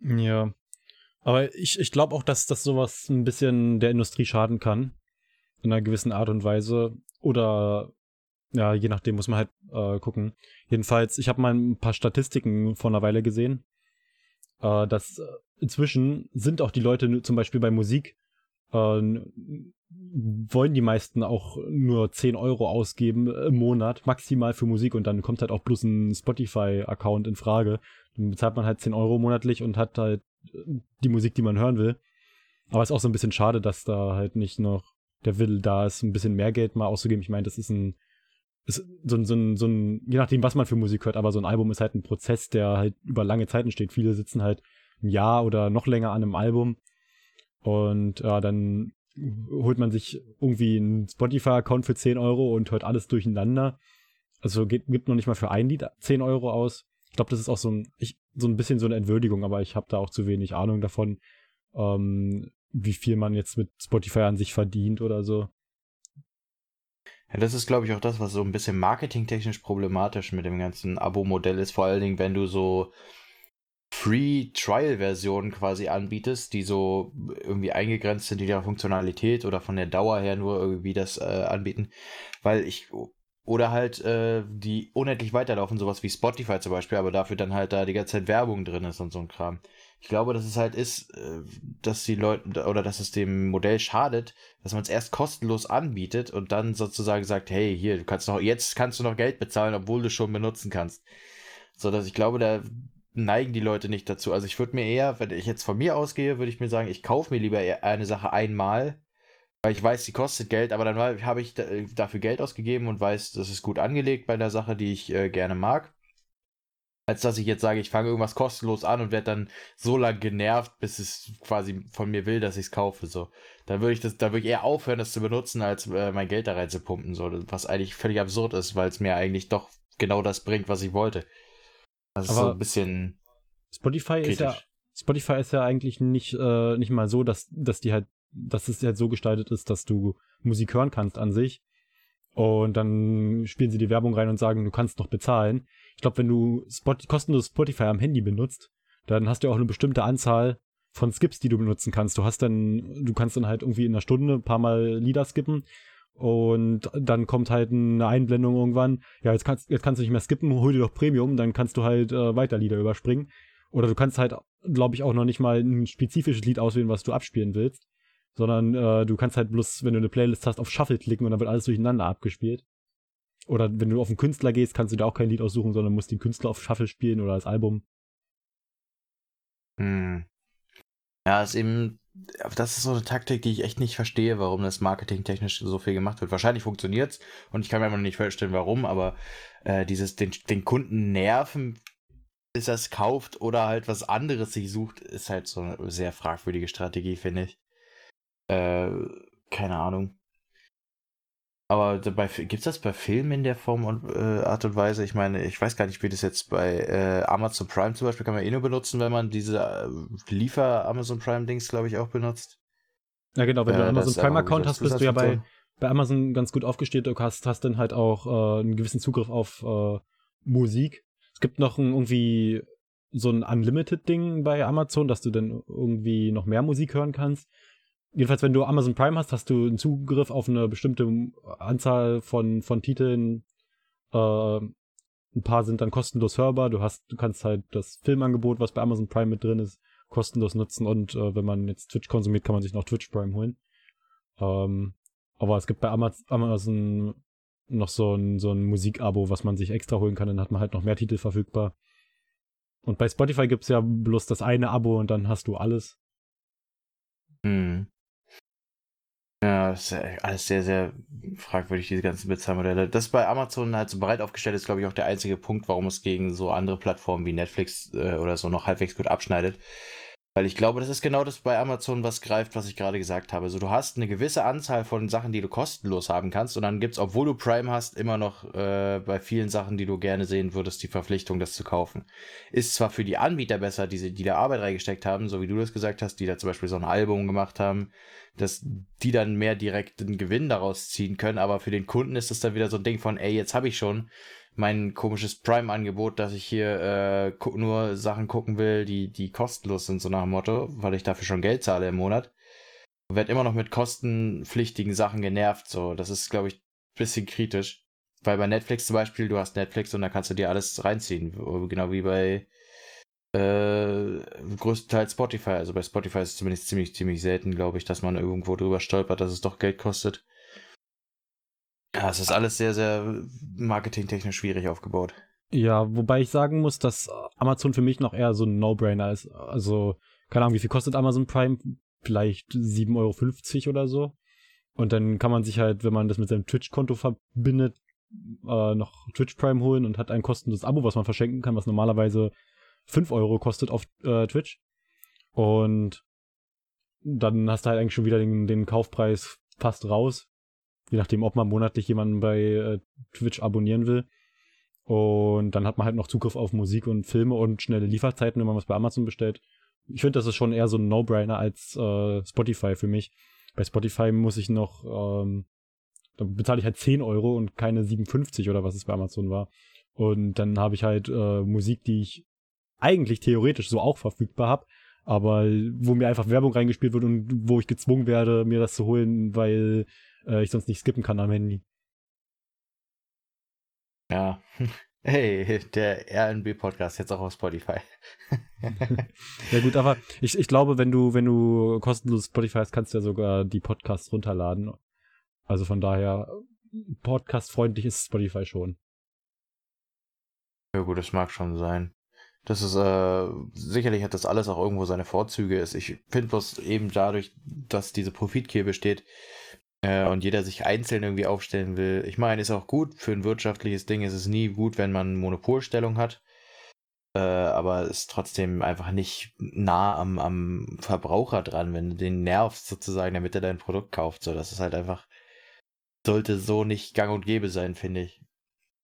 Ja. Aber ich, ich glaube auch, dass das sowas ein bisschen der Industrie schaden kann. In einer gewissen Art und Weise. Oder ja, je nachdem muss man halt äh, gucken. Jedenfalls, ich habe mal ein paar Statistiken vor einer Weile gesehen, äh, dass äh, inzwischen sind auch die Leute zum Beispiel bei Musik, wollen die meisten auch nur 10 Euro ausgeben im Monat, maximal für Musik und dann kommt halt auch bloß ein Spotify-Account in Frage. Dann bezahlt man halt 10 Euro monatlich und hat halt die Musik, die man hören will. Aber es ist auch so ein bisschen schade, dass da halt nicht noch der Will da ist, ein bisschen mehr Geld mal auszugeben. Ich meine, das ist ein ist so, ein, so, ein, so ein, je nachdem, was man für Musik hört, aber so ein Album ist halt ein Prozess, der halt über lange Zeiten steht. Viele sitzen halt ein Jahr oder noch länger an einem Album und ja, dann holt man sich irgendwie einen Spotify-Account für 10 Euro und hört alles durcheinander. Also gibt, gibt noch nicht mal für ein Lied 10 Euro aus. Ich glaube, das ist auch so ein, ich, so ein bisschen so eine Entwürdigung, aber ich habe da auch zu wenig Ahnung davon, ähm, wie viel man jetzt mit Spotify an sich verdient oder so. Ja, das ist, glaube ich, auch das, was so ein bisschen marketingtechnisch problematisch mit dem ganzen Abo-Modell ist. Vor allen Dingen, wenn du so Free-Trial-Versionen quasi anbietest, die so irgendwie eingegrenzt sind, die der Funktionalität oder von der Dauer her nur irgendwie das äh, anbieten. Weil ich, oder halt, äh, die unendlich weiterlaufen, sowas wie Spotify zum Beispiel, aber dafür dann halt da die ganze Zeit Werbung drin ist und so ein Kram. Ich glaube, dass es halt ist, äh, dass die Leute oder dass es dem Modell schadet, dass man es erst kostenlos anbietet und dann sozusagen sagt, hey, hier, du kannst noch, jetzt kannst du noch Geld bezahlen, obwohl du schon benutzen kannst. So dass ich glaube, da neigen die Leute nicht dazu. Also ich würde mir eher, wenn ich jetzt von mir ausgehe, würde ich mir sagen, ich kaufe mir lieber eine Sache einmal, weil ich weiß, sie kostet Geld, aber dann habe ich dafür Geld ausgegeben und weiß, das ist gut angelegt bei der Sache, die ich äh, gerne mag als dass ich jetzt sage, ich fange irgendwas kostenlos an und werde dann so lange genervt, bis es quasi von mir will, dass ich es kaufe. So, da würde ich das, ich eher aufhören, das zu benutzen, als äh, mein Geld da rein zu pumpen. So, was eigentlich völlig absurd ist, weil es mir eigentlich doch genau das bringt, was ich wollte. Das ist so ein bisschen. Spotify kritisch. ist ja, Spotify ist ja eigentlich nicht, äh, nicht mal so, dass, dass die halt, dass es halt so gestaltet ist, dass du Musik hören kannst an sich. Und dann spielen sie die Werbung rein und sagen, du kannst noch bezahlen. Ich glaube, wenn du Spot kostenlos Spotify am Handy benutzt, dann hast du auch eine bestimmte Anzahl von Skips, die du benutzen kannst. Du hast dann, du kannst dann halt irgendwie in einer Stunde ein paar Mal Lieder skippen und dann kommt halt eine Einblendung irgendwann. Ja, jetzt kannst, jetzt kannst du nicht mehr skippen, hol dir doch Premium, dann kannst du halt äh, weiter Lieder überspringen. Oder du kannst halt, glaube ich, auch noch nicht mal ein spezifisches Lied auswählen, was du abspielen willst. Sondern äh, du kannst halt bloß, wenn du eine Playlist hast, auf Shuffle klicken und dann wird alles durcheinander abgespielt. Oder wenn du auf einen Künstler gehst, kannst du da auch kein Lied aussuchen, sondern musst den Künstler auf Shuffle spielen oder das Album. Hm. Ja, ist eben, das ist so eine Taktik, die ich echt nicht verstehe, warum das marketingtechnisch so viel gemacht wird. Wahrscheinlich funktioniert es und ich kann mir immer noch nicht vorstellen, warum, aber äh, dieses, den, den Kunden nerven, bis er es kauft oder halt was anderes sich sucht, ist halt so eine sehr fragwürdige Strategie, finde ich. Äh, keine Ahnung. Aber gibt es das bei Filmen in der Form und äh, Art und Weise? Ich meine, ich weiß gar nicht, wie das jetzt bei äh, Amazon Prime zum Beispiel kann man eh nur benutzen, wenn man diese äh, Liefer-Amazon Prime-Dings, glaube ich, auch benutzt. Ja, genau, wenn du einen Amazon Prime-Account hast, bist du ja bei, bei Amazon ganz gut aufgestellt. Du hast, hast dann halt auch äh, einen gewissen Zugriff auf äh, Musik. Es gibt noch ein, irgendwie so ein Unlimited-Ding bei Amazon, dass du dann irgendwie noch mehr Musik hören kannst jedenfalls, wenn du Amazon Prime hast, hast du einen Zugriff auf eine bestimmte Anzahl von, von Titeln. Äh, ein paar sind dann kostenlos hörbar. Du hast, du kannst halt das Filmangebot, was bei Amazon Prime mit drin ist, kostenlos nutzen. Und äh, wenn man jetzt Twitch konsumiert, kann man sich noch Twitch Prime holen. Ähm, aber es gibt bei Amazon noch so ein, so ein Musikabo, was man sich extra holen kann, dann hat man halt noch mehr Titel verfügbar. Und bei Spotify gibt es ja bloß das eine Abo und dann hast du alles. Hm. Ja, das ist alles sehr, sehr fragwürdig, diese ganzen Bezahlmodelle. Das bei Amazon halt so bereit aufgestellt ist, glaube ich, auch der einzige Punkt, warum es gegen so andere Plattformen wie Netflix äh, oder so noch halbwegs gut abschneidet. Weil ich glaube, das ist genau das bei Amazon, was greift, was ich gerade gesagt habe. Also du hast eine gewisse Anzahl von Sachen, die du kostenlos haben kannst und dann gibt es, obwohl du Prime hast, immer noch äh, bei vielen Sachen, die du gerne sehen würdest, die Verpflichtung, das zu kaufen. Ist zwar für die Anbieter besser, die, die da Arbeit reingesteckt haben, so wie du das gesagt hast, die da zum Beispiel so ein Album gemacht haben, dass die dann mehr direkten Gewinn daraus ziehen können, aber für den Kunden ist es dann wieder so ein Ding von, ey, jetzt habe ich schon mein komisches Prime-Angebot, dass ich hier äh, nur Sachen gucken will, die, die kostenlos sind, so nach dem Motto, weil ich dafür schon Geld zahle im Monat. Werd immer noch mit kostenpflichtigen Sachen genervt, so. Das ist, glaube ich, ein bisschen kritisch. Weil bei Netflix zum Beispiel, du hast Netflix und da kannst du dir alles reinziehen. Genau wie bei äh, größtenteils Spotify. Also bei Spotify ist es zumindest ziemlich, ziemlich selten, glaube ich, dass man irgendwo drüber stolpert, dass es doch Geld kostet. Ja, es ist alles sehr, sehr marketingtechnisch schwierig aufgebaut. Ja, wobei ich sagen muss, dass Amazon für mich noch eher so ein No-Brainer ist. Also, keine Ahnung, wie viel kostet Amazon Prime? Vielleicht 7,50 Euro oder so. Und dann kann man sich halt, wenn man das mit seinem Twitch-Konto verbindet, äh, noch Twitch Prime holen und hat ein kostenloses Abo, was man verschenken kann, was normalerweise 5 Euro kostet auf äh, Twitch. Und dann hast du halt eigentlich schon wieder den, den Kaufpreis fast raus. Je nachdem, ob man monatlich jemanden bei äh, Twitch abonnieren will. Und dann hat man halt noch Zugriff auf Musik und Filme und schnelle Lieferzeiten, wenn man was bei Amazon bestellt. Ich finde, das ist schon eher so ein No-Brainer als äh, Spotify für mich. Bei Spotify muss ich noch, ähm, da bezahle ich halt 10 Euro und keine 57 oder was es bei Amazon war. Und dann habe ich halt äh, Musik, die ich eigentlich theoretisch so auch verfügbar habe, aber wo mir einfach Werbung reingespielt wird und wo ich gezwungen werde, mir das zu holen, weil äh, ich sonst nicht skippen kann am Handy. Ja. <laughs> Hey, der RNB-Podcast jetzt auch auf Spotify. <laughs> ja gut, aber ich, ich glaube, wenn du, wenn du kostenlos Spotify hast, kannst du ja sogar die Podcasts runterladen. Also von daher, podcastfreundlich ist Spotify schon. Ja gut, das mag schon sein. Das ist, äh, sicherlich hat das alles auch irgendwo seine Vorzüge. Ich finde bloß eben dadurch, dass diese Profitgier besteht, äh, und jeder sich einzeln irgendwie aufstellen will. Ich meine, ist auch gut. Für ein wirtschaftliches Ding ist es nie gut, wenn man Monopolstellung hat. Äh, aber ist trotzdem einfach nicht nah am, am Verbraucher dran, wenn du den nervst sozusagen, damit er dein Produkt kauft. So, das ist halt einfach, sollte so nicht gang und gäbe sein, finde ich.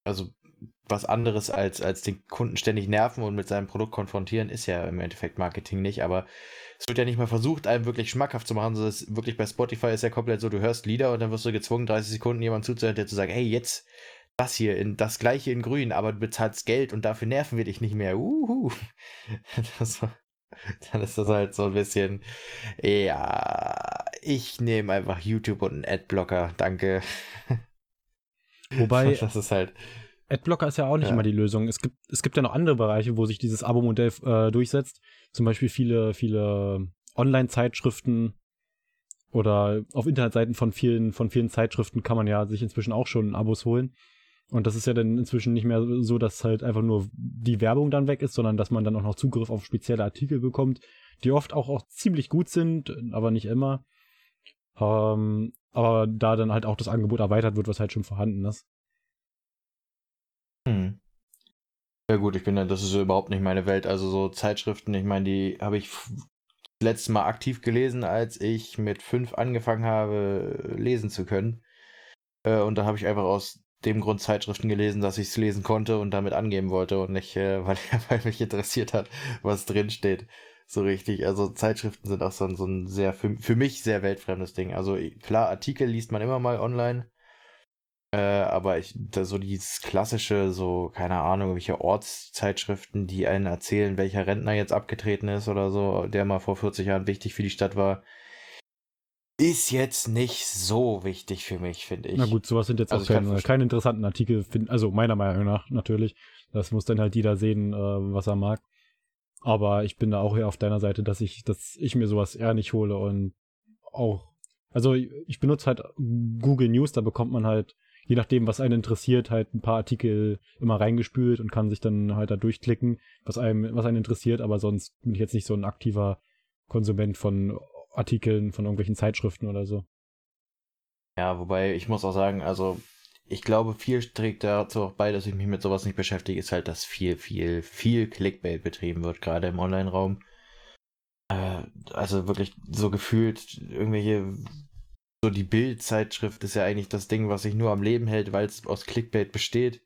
Also was anderes als, als den Kunden ständig nerven und mit seinem Produkt konfrontieren, ist ja im Endeffekt Marketing nicht, aber es wird ja nicht mal versucht, einem wirklich schmackhaft zu machen, sondern es wirklich bei Spotify ist ja komplett so, du hörst Lieder und dann wirst du gezwungen, 30 Sekunden jemand zuzuhören, der zu sagen, hey, jetzt das hier, in, das gleiche in grün, aber du bezahlst Geld und dafür nerven wir dich nicht mehr. Uhu. <laughs> Das, dann ist das halt so ein bisschen, ja, ich nehme einfach YouTube und einen Adblocker, danke. <laughs> Wobei, das ist halt, Adblocker ist ja auch nicht ja. immer die Lösung. Es gibt, es gibt ja noch andere Bereiche, wo sich dieses Abo-Modell äh, durchsetzt. Zum Beispiel viele, viele Online-Zeitschriften oder auf Internetseiten von vielen, von vielen Zeitschriften kann man ja sich inzwischen auch schon Abos holen. Und das ist ja dann inzwischen nicht mehr so, dass halt einfach nur die Werbung dann weg ist, sondern dass man dann auch noch Zugriff auf spezielle Artikel bekommt, die oft auch, auch ziemlich gut sind, aber nicht immer. Ähm, aber da dann halt auch das Angebot erweitert wird, was halt schon vorhanden ist. Hm. Ja gut, ich bin ja, das ist überhaupt nicht meine Welt. Also so Zeitschriften, ich meine, die habe ich letztes Mal aktiv gelesen, als ich mit fünf angefangen habe, lesen zu können. Äh, und da habe ich einfach aus dem Grund Zeitschriften gelesen, dass ich es lesen konnte und damit angeben wollte und nicht, äh, <laughs> weil, weil mich interessiert hat, was drin steht. So richtig. Also Zeitschriften sind auch so ein, so ein sehr, für, für mich sehr weltfremdes Ding. Also klar, Artikel liest man immer mal online. Äh, aber ich, da so dieses klassische, so, keine Ahnung, welche Ortszeitschriften, die einen erzählen, welcher Rentner jetzt abgetreten ist oder so, der mal vor 40 Jahren wichtig für die Stadt war, ist jetzt nicht so wichtig für mich, finde ich. Na gut, sowas sind jetzt also auch keine, keine interessanten Artikel, find, also meiner Meinung nach natürlich. Das muss dann halt jeder sehen, äh, was er mag. Aber ich bin da auch eher auf deiner Seite, dass ich, dass ich mir sowas eher nicht hole und auch, also ich benutze halt Google News, da bekommt man halt je nachdem, was einen interessiert, halt ein paar Artikel immer reingespült und kann sich dann halt da durchklicken, was einem, was einen interessiert, aber sonst bin ich jetzt nicht so ein aktiver Konsument von Artikeln, von irgendwelchen Zeitschriften oder so. Ja, wobei ich muss auch sagen, also ich glaube, viel trägt dazu auch bei, dass ich mich mit sowas nicht beschäftige, ist halt, dass viel, viel, viel Clickbait betrieben wird, gerade im Online-Raum. Äh, also wirklich so gefühlt irgendwelche, so die Bild-Zeitschrift ist ja eigentlich das Ding, was sich nur am Leben hält, weil es aus Clickbait besteht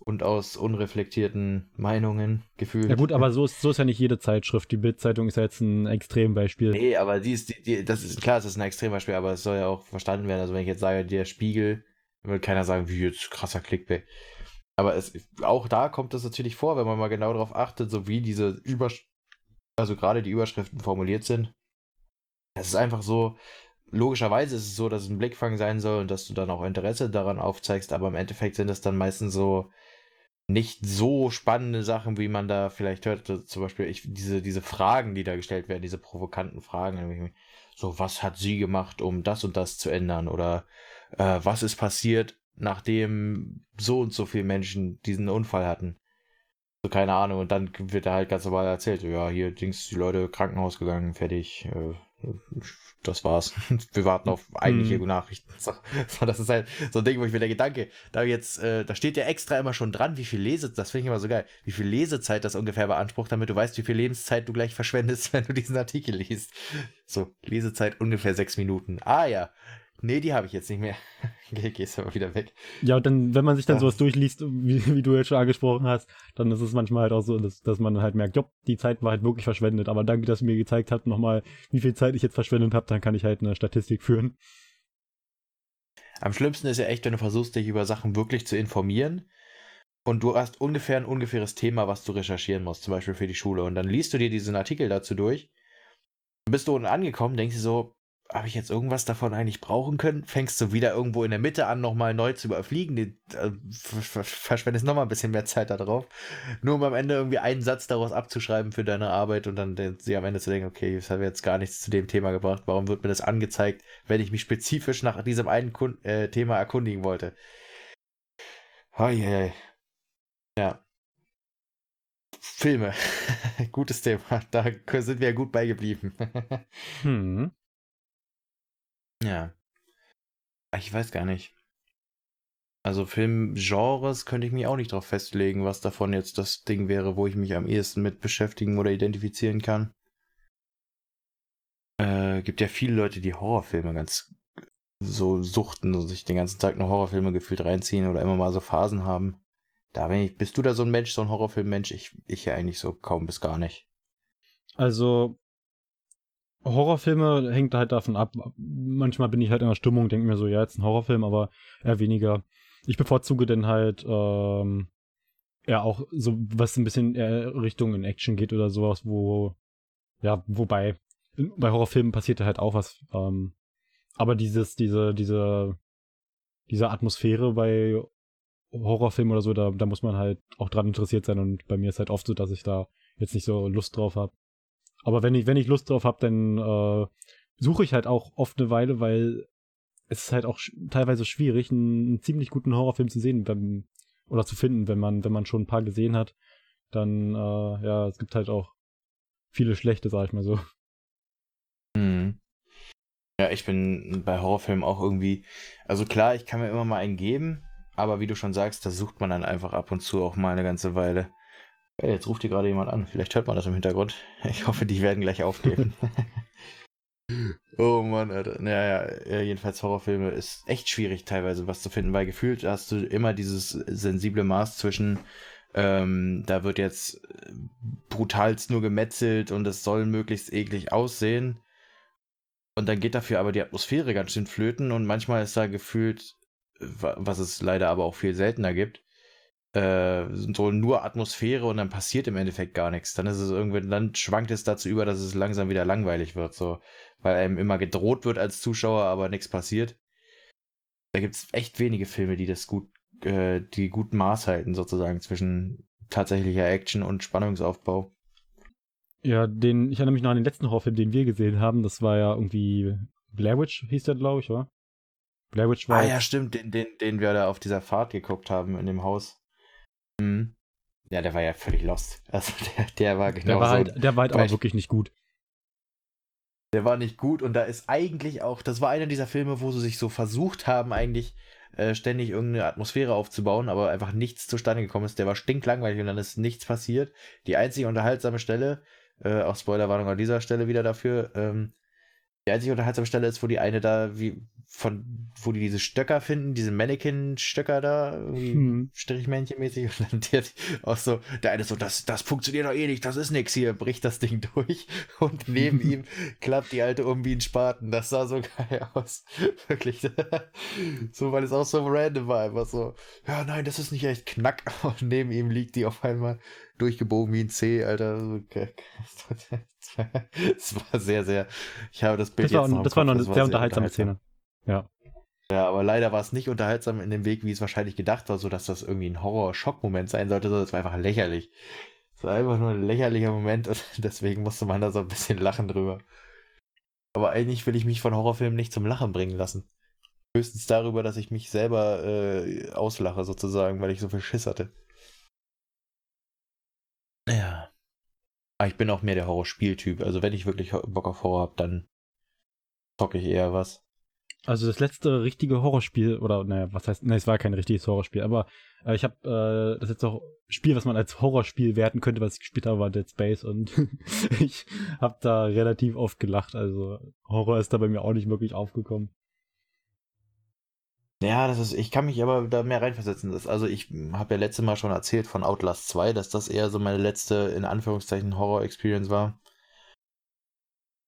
und aus unreflektierten Meinungen gefühlt. Ja gut, aber so ist, so ist ja nicht jede Zeitschrift. Die Bild-Zeitung ist ja jetzt ein Extrembeispiel. Nee, aber die ist, die, die, das ist klar, es ist ein Extrembeispiel, aber es soll ja auch verstanden werden. Also wenn ich jetzt sage, der Spiegel, will keiner sagen, wie jetzt krasser Clickbait. Aber es, auch da kommt es natürlich vor, wenn man mal genau darauf achtet, so wie diese Übersch also gerade die Überschriften formuliert sind. Es ist einfach so, logischerweise ist es so, dass es ein Blickfang sein soll und dass du dann auch Interesse daran aufzeigst, aber im Endeffekt sind es dann meistens so nicht so spannende Sachen, wie man da vielleicht hört. Zum Beispiel ich, diese, diese Fragen, die da gestellt werden, diese provokanten Fragen. So, was hat sie gemacht, um das und das zu ändern? Oder äh, was ist passiert, nachdem so und so viele Menschen diesen Unfall hatten? So, keine Ahnung. Und dann wird da halt ganz normal erzählt, ja, hier Dings, die Leute Krankenhaus gegangen, fertig. Äh, das war's. Wir warten auf eigentliche hm. Nachrichten. So, so, das ist halt so ein Ding, wo ich mir denke, danke, da jetzt, äh, da steht ja extra immer schon dran, wie viel Lese, das finde ich immer so geil, wie viel Lesezeit das ungefähr beansprucht, damit du weißt, wie viel Lebenszeit du gleich verschwendest, <laughs> wenn du diesen Artikel liest. So, Lesezeit ungefähr sechs Minuten. Ah ja, Nee, die habe ich jetzt nicht mehr. <laughs> Gehst aber wieder weg. Ja, und dann, wenn man sich dann ja. sowas durchliest, wie, wie, du jetzt schon angesprochen hast, dann ist es manchmal halt auch so, dass, dass man halt merkt, jopp, die Zeit war halt wirklich verschwendet. Aber danke, dass du mir gezeigt hast, nochmal, wie viel Zeit ich jetzt verschwendet habe, dann kann ich halt eine Statistik führen. Am schlimmsten ist ja echt, wenn du versuchst, dich über Sachen wirklich zu informieren und du hast ungefähr ein ungefähres Thema, was du recherchieren musst, zum Beispiel für die Schule. Und dann liest du dir diesen Artikel dazu durch. Bist du unten angekommen, denkst du so, habe ich jetzt irgendwas davon eigentlich brauchen können? Fängst du wieder irgendwo in der Mitte an, nochmal neu zu überfliegen? äh, verschwendest nochmal ein bisschen mehr Zeit darauf. Nur um am Ende irgendwie einen Satz daraus abzuschreiben für deine Arbeit und dann sie am Ende zu denken, okay, das habe jetzt gar nichts zu dem Thema gebracht. Warum wird mir das angezeigt, wenn ich mich spezifisch nach diesem einen Kun äh, Thema erkundigen wollte? Oh, yeah. Ja. Filme. <laughs> Gutes Thema. Da sind wir ja gut beigeblieben. <laughs> hm. Ja. Ich weiß gar nicht. Also Filmgenres könnte ich mich auch nicht darauf festlegen, was davon jetzt das Ding wäre, wo ich mich am ehesten mit beschäftigen oder identifizieren kann. Äh, gibt ja viele Leute, die Horrorfilme ganz so suchten und sich den ganzen Tag nur Horrorfilme gefühlt reinziehen oder immer mal so Phasen haben. Da bin ich, bist du da so ein Mensch, so ein Horrorfilmmensch? Ich, ich ja eigentlich so kaum bis gar nicht. Also Horrorfilme hängt halt davon ab. Manchmal bin ich halt in der Stimmung, denke mir so, ja, jetzt ein Horrorfilm, aber eher weniger. Ich bevorzuge dann halt ähm, ja auch so, was ein bisschen eher Richtung in Action geht oder sowas, wo, ja, wobei, bei Horrorfilmen passiert halt auch was. Ähm, aber dieses, diese, diese, diese Atmosphäre bei Horrorfilmen oder so, da, da muss man halt auch dran interessiert sein und bei mir ist halt oft so, dass ich da jetzt nicht so Lust drauf habe. Aber wenn ich, wenn ich Lust drauf habe, dann äh, suche ich halt auch oft eine Weile, weil es ist halt auch teilweise schwierig, einen, einen, ziemlich guten Horrorfilm zu sehen, wenn, oder zu finden, wenn man, wenn man schon ein paar gesehen hat. Dann, äh, ja, es gibt halt auch viele schlechte, sag ich mal so. Hm. Ja, ich bin bei Horrorfilmen auch irgendwie, also klar, ich kann mir immer mal einen geben, aber wie du schon sagst, da sucht man dann einfach ab und zu auch mal eine ganze Weile. Hey, jetzt ruft hier gerade jemand an. Vielleicht hört man das im Hintergrund. <laughs> Ich hoffe, die werden gleich aufgeben. <laughs> oh Mann, Alter. Naja, jedenfalls Horrorfilme ist echt schwierig teilweise was zu finden, weil gefühlt hast du immer dieses sensible Maß zwischen, ähm, da wird jetzt brutalst nur gemetzelt und es soll möglichst eklig aussehen. Und dann geht dafür aber die Atmosphäre ganz schön flöten und manchmal ist da gefühlt, was es leider aber auch viel seltener gibt, äh, so nur Atmosphäre und dann passiert im Endeffekt gar nichts. Dann ist es irgendwie, dann schwankt es dazu über, dass es langsam wieder langweilig wird, so, weil einem immer gedroht wird als Zuschauer, aber nichts passiert. Da gibt es echt wenige Filme, die das gut, äh, die guten Maß halten, sozusagen, zwischen tatsächlicher Action und Spannungsaufbau. Ja, den, ich erinnere mich noch an den letzten Horrorfilm, den wir gesehen haben. Das war ja irgendwie Blair Witch, hieß der, glaube ich, war? Blair Witch war. Ah ja, stimmt, den, den, den wir da auf dieser Fahrt geguckt haben in dem Haus. Mhm. Ja, der war ja völlig lost. <laughs> Also der, der war genau der war so halt, Der war halt aber wirklich nicht gut. Der war nicht gut und da ist eigentlich auch, das war einer dieser Filme, wo sie sich so versucht haben, eigentlich äh, ständig irgendeine Atmosphäre aufzubauen, aber einfach nichts zustande gekommen ist. Der war stinklangweilig und dann ist nichts passiert. Die einzige unterhaltsame Stelle, äh, auch Spoilerwarnung an dieser Stelle wieder dafür, ähm, die einzige unterhaltsame Stelle ist, wo die eine da, wie von, wo die diese Stöcker finden, diese Mannequin-Stöcker da, irgendwie hm. Strichmännchen-mäßig, <laughs> und dann der auch so, der eine so, das, das funktioniert doch eh nicht, das ist nix hier, bricht das Ding durch <laughs> und neben <laughs> ihm klappt die alte um wie ein Spaten. Das sah so geil aus. Wirklich. so, weil es auch so random war, einfach so, ja, nein, das ist nicht echt knack. Und neben ihm liegt die auf einmal durchgebogen wie ein C, Alter. Es <laughs> war sehr, sehr. Ich habe das Bild das war, jetzt noch Das war noch eine sehr, sehr unterhaltsame Szene. Ja. Ja, aber leider war es nicht unterhaltsam in dem Weg, wie es wahrscheinlich gedacht war, so dass das irgendwie ein Horror-Schock-Moment sein sollte, sondern es war einfach lächerlich. Es war einfach nur ein lächerlicher Moment und <laughs> deswegen musste man da so ein bisschen lachen drüber. Aber eigentlich will ich mich von Horrorfilmen nicht zum Lachen bringen lassen. Höchstens darüber, dass ich mich selber äh, auslache, sozusagen, weil ich so viel Schiss hatte. Ja. Aber ich bin auch mehr der Horrorspieltyp. Also wenn ich wirklich Bock auf Horror habe, dann zocke ich eher was. Also das letzte richtige Horrorspiel, oder naja, was heißt, ne, es war kein richtiges Horrorspiel, aber äh, ich habe äh, das jetzt auch Spiel, was man als Horrorspiel werten könnte, was ich gespielt habe, war Dead Space und <laughs> ich habe da relativ oft gelacht. Also Horror ist da bei mir auch nicht wirklich aufgekommen. Ja, das ist, ich kann mich aber da mehr reinversetzen. Das, also ich habe ja letztes Mal schon erzählt von Outlast 2, dass das eher so meine letzte, in Anführungszeichen, Horror-Experience war.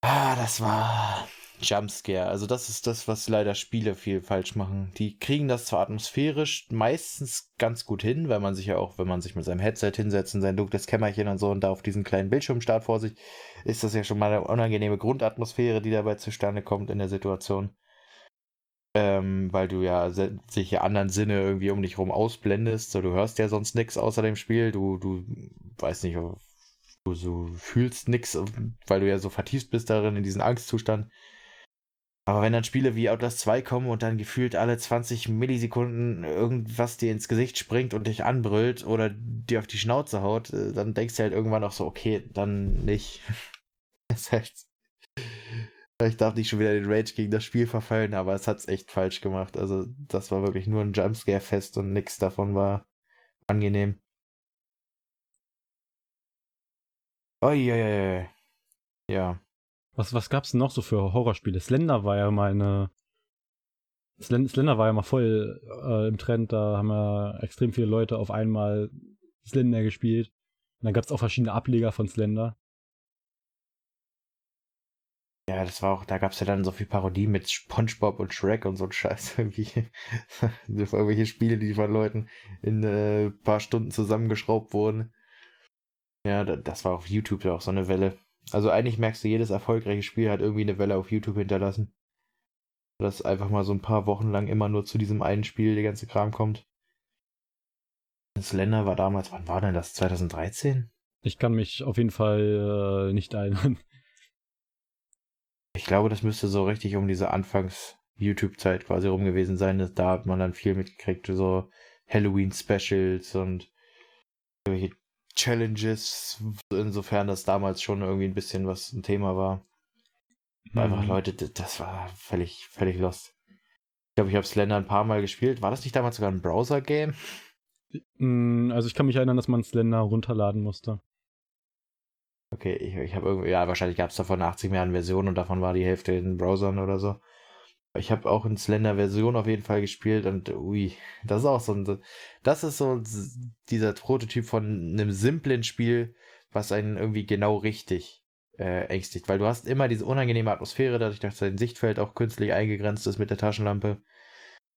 Ah, das war Jumpscare. Also das ist das, was leider Spiele viel falsch machen. Die kriegen das zwar atmosphärisch meistens ganz gut hin, weil man sich ja auch, wenn man sich mit seinem Headset hinsetzt in sein dunkles Kämmerchen und so und da auf diesen kleinen Bildschirm starrt vor sich, ist das ja schon mal eine unangenehme Grundatmosphäre, die dabei zustande kommt in der Situation. Ähm, weil du ja sämtliche anderen Sinne irgendwie um dich rum ausblendest. So, du hörst ja sonst nichts außer dem Spiel. Du, du weißt nicht, du, du fühlst nichts, weil du ja so vertieft bist darin, in diesen Angstzustand. Aber wenn dann Spiele wie Outlast 2 kommen und dann gefühlt alle 20 Millisekunden irgendwas dir ins Gesicht springt und dich anbrüllt oder dir auf die Schnauze haut, äh, dann denkst du halt irgendwann auch so, okay, dann nicht. <laughs> das heißt, ich darf nicht schon wieder den Rage gegen das Spiel verfallen, aber es hat's echt falsch gemacht. Also, das war wirklich nur ein Jumpscare-Fest und nichts davon war angenehm. Uiuiui. Ja. Was, was gab's denn noch so für Horrorspiele? Slender war ja mal eine. Slender war ja mal voll äh, im Trend, da haben ja extrem viele Leute auf einmal Slender gespielt. Und dann gab's auch verschiedene Ableger von Slender. Ja, das war auch, da gab's ja dann so viel Parodie mit SpongeBob und Shrek und so ein Scheiß <laughs> irgendwie. irgendwelche Spiele, die von Leuten in äh, paar Stunden zusammengeschraubt wurden. Ja, das war auf YouTube ja auch so eine Welle. Also eigentlich merkst du, jedes erfolgreiche Spiel hat irgendwie eine Welle auf YouTube hinterlassen. Dass einfach mal so ein paar Wochen lang immer nur zu diesem einen Spiel der ganze Kram kommt. Slender war damals, wann war denn das? 2013? Ich kann mich auf jeden Fall äh, nicht erinnern. Ich glaube, das müsste so richtig um diese Anfangs-YouTube-Zeit quasi rum gewesen sein. Da hat man dann viel mitgekriegt, so Halloween-Specials und irgendwelche Challenges, insofern das damals schon irgendwie ein bisschen was ein Thema war. Mhm. Einfach Leute, das war völlig, völlig lost. Ich glaube, ich habe Slender ein paar Mal gespielt. War das nicht damals sogar ein Browser-Game? Mm, also ich kann mich erinnern, dass man Slender runterladen musste. Okay, ich, ich habe irgendwie, ja, wahrscheinlich gab es davon 80 Milliarden Versionen und davon war die Hälfte in Browsern oder so. Ich habe auch in Slender-Version auf jeden Fall gespielt und ui, das ist auch so ein, das ist so dieser Prototyp von einem simplen Spiel, was einen irgendwie genau richtig äh, ängstigt, weil du hast immer diese unangenehme Atmosphäre, dadurch, dass dein Sichtfeld auch künstlich eingegrenzt ist mit der Taschenlampe.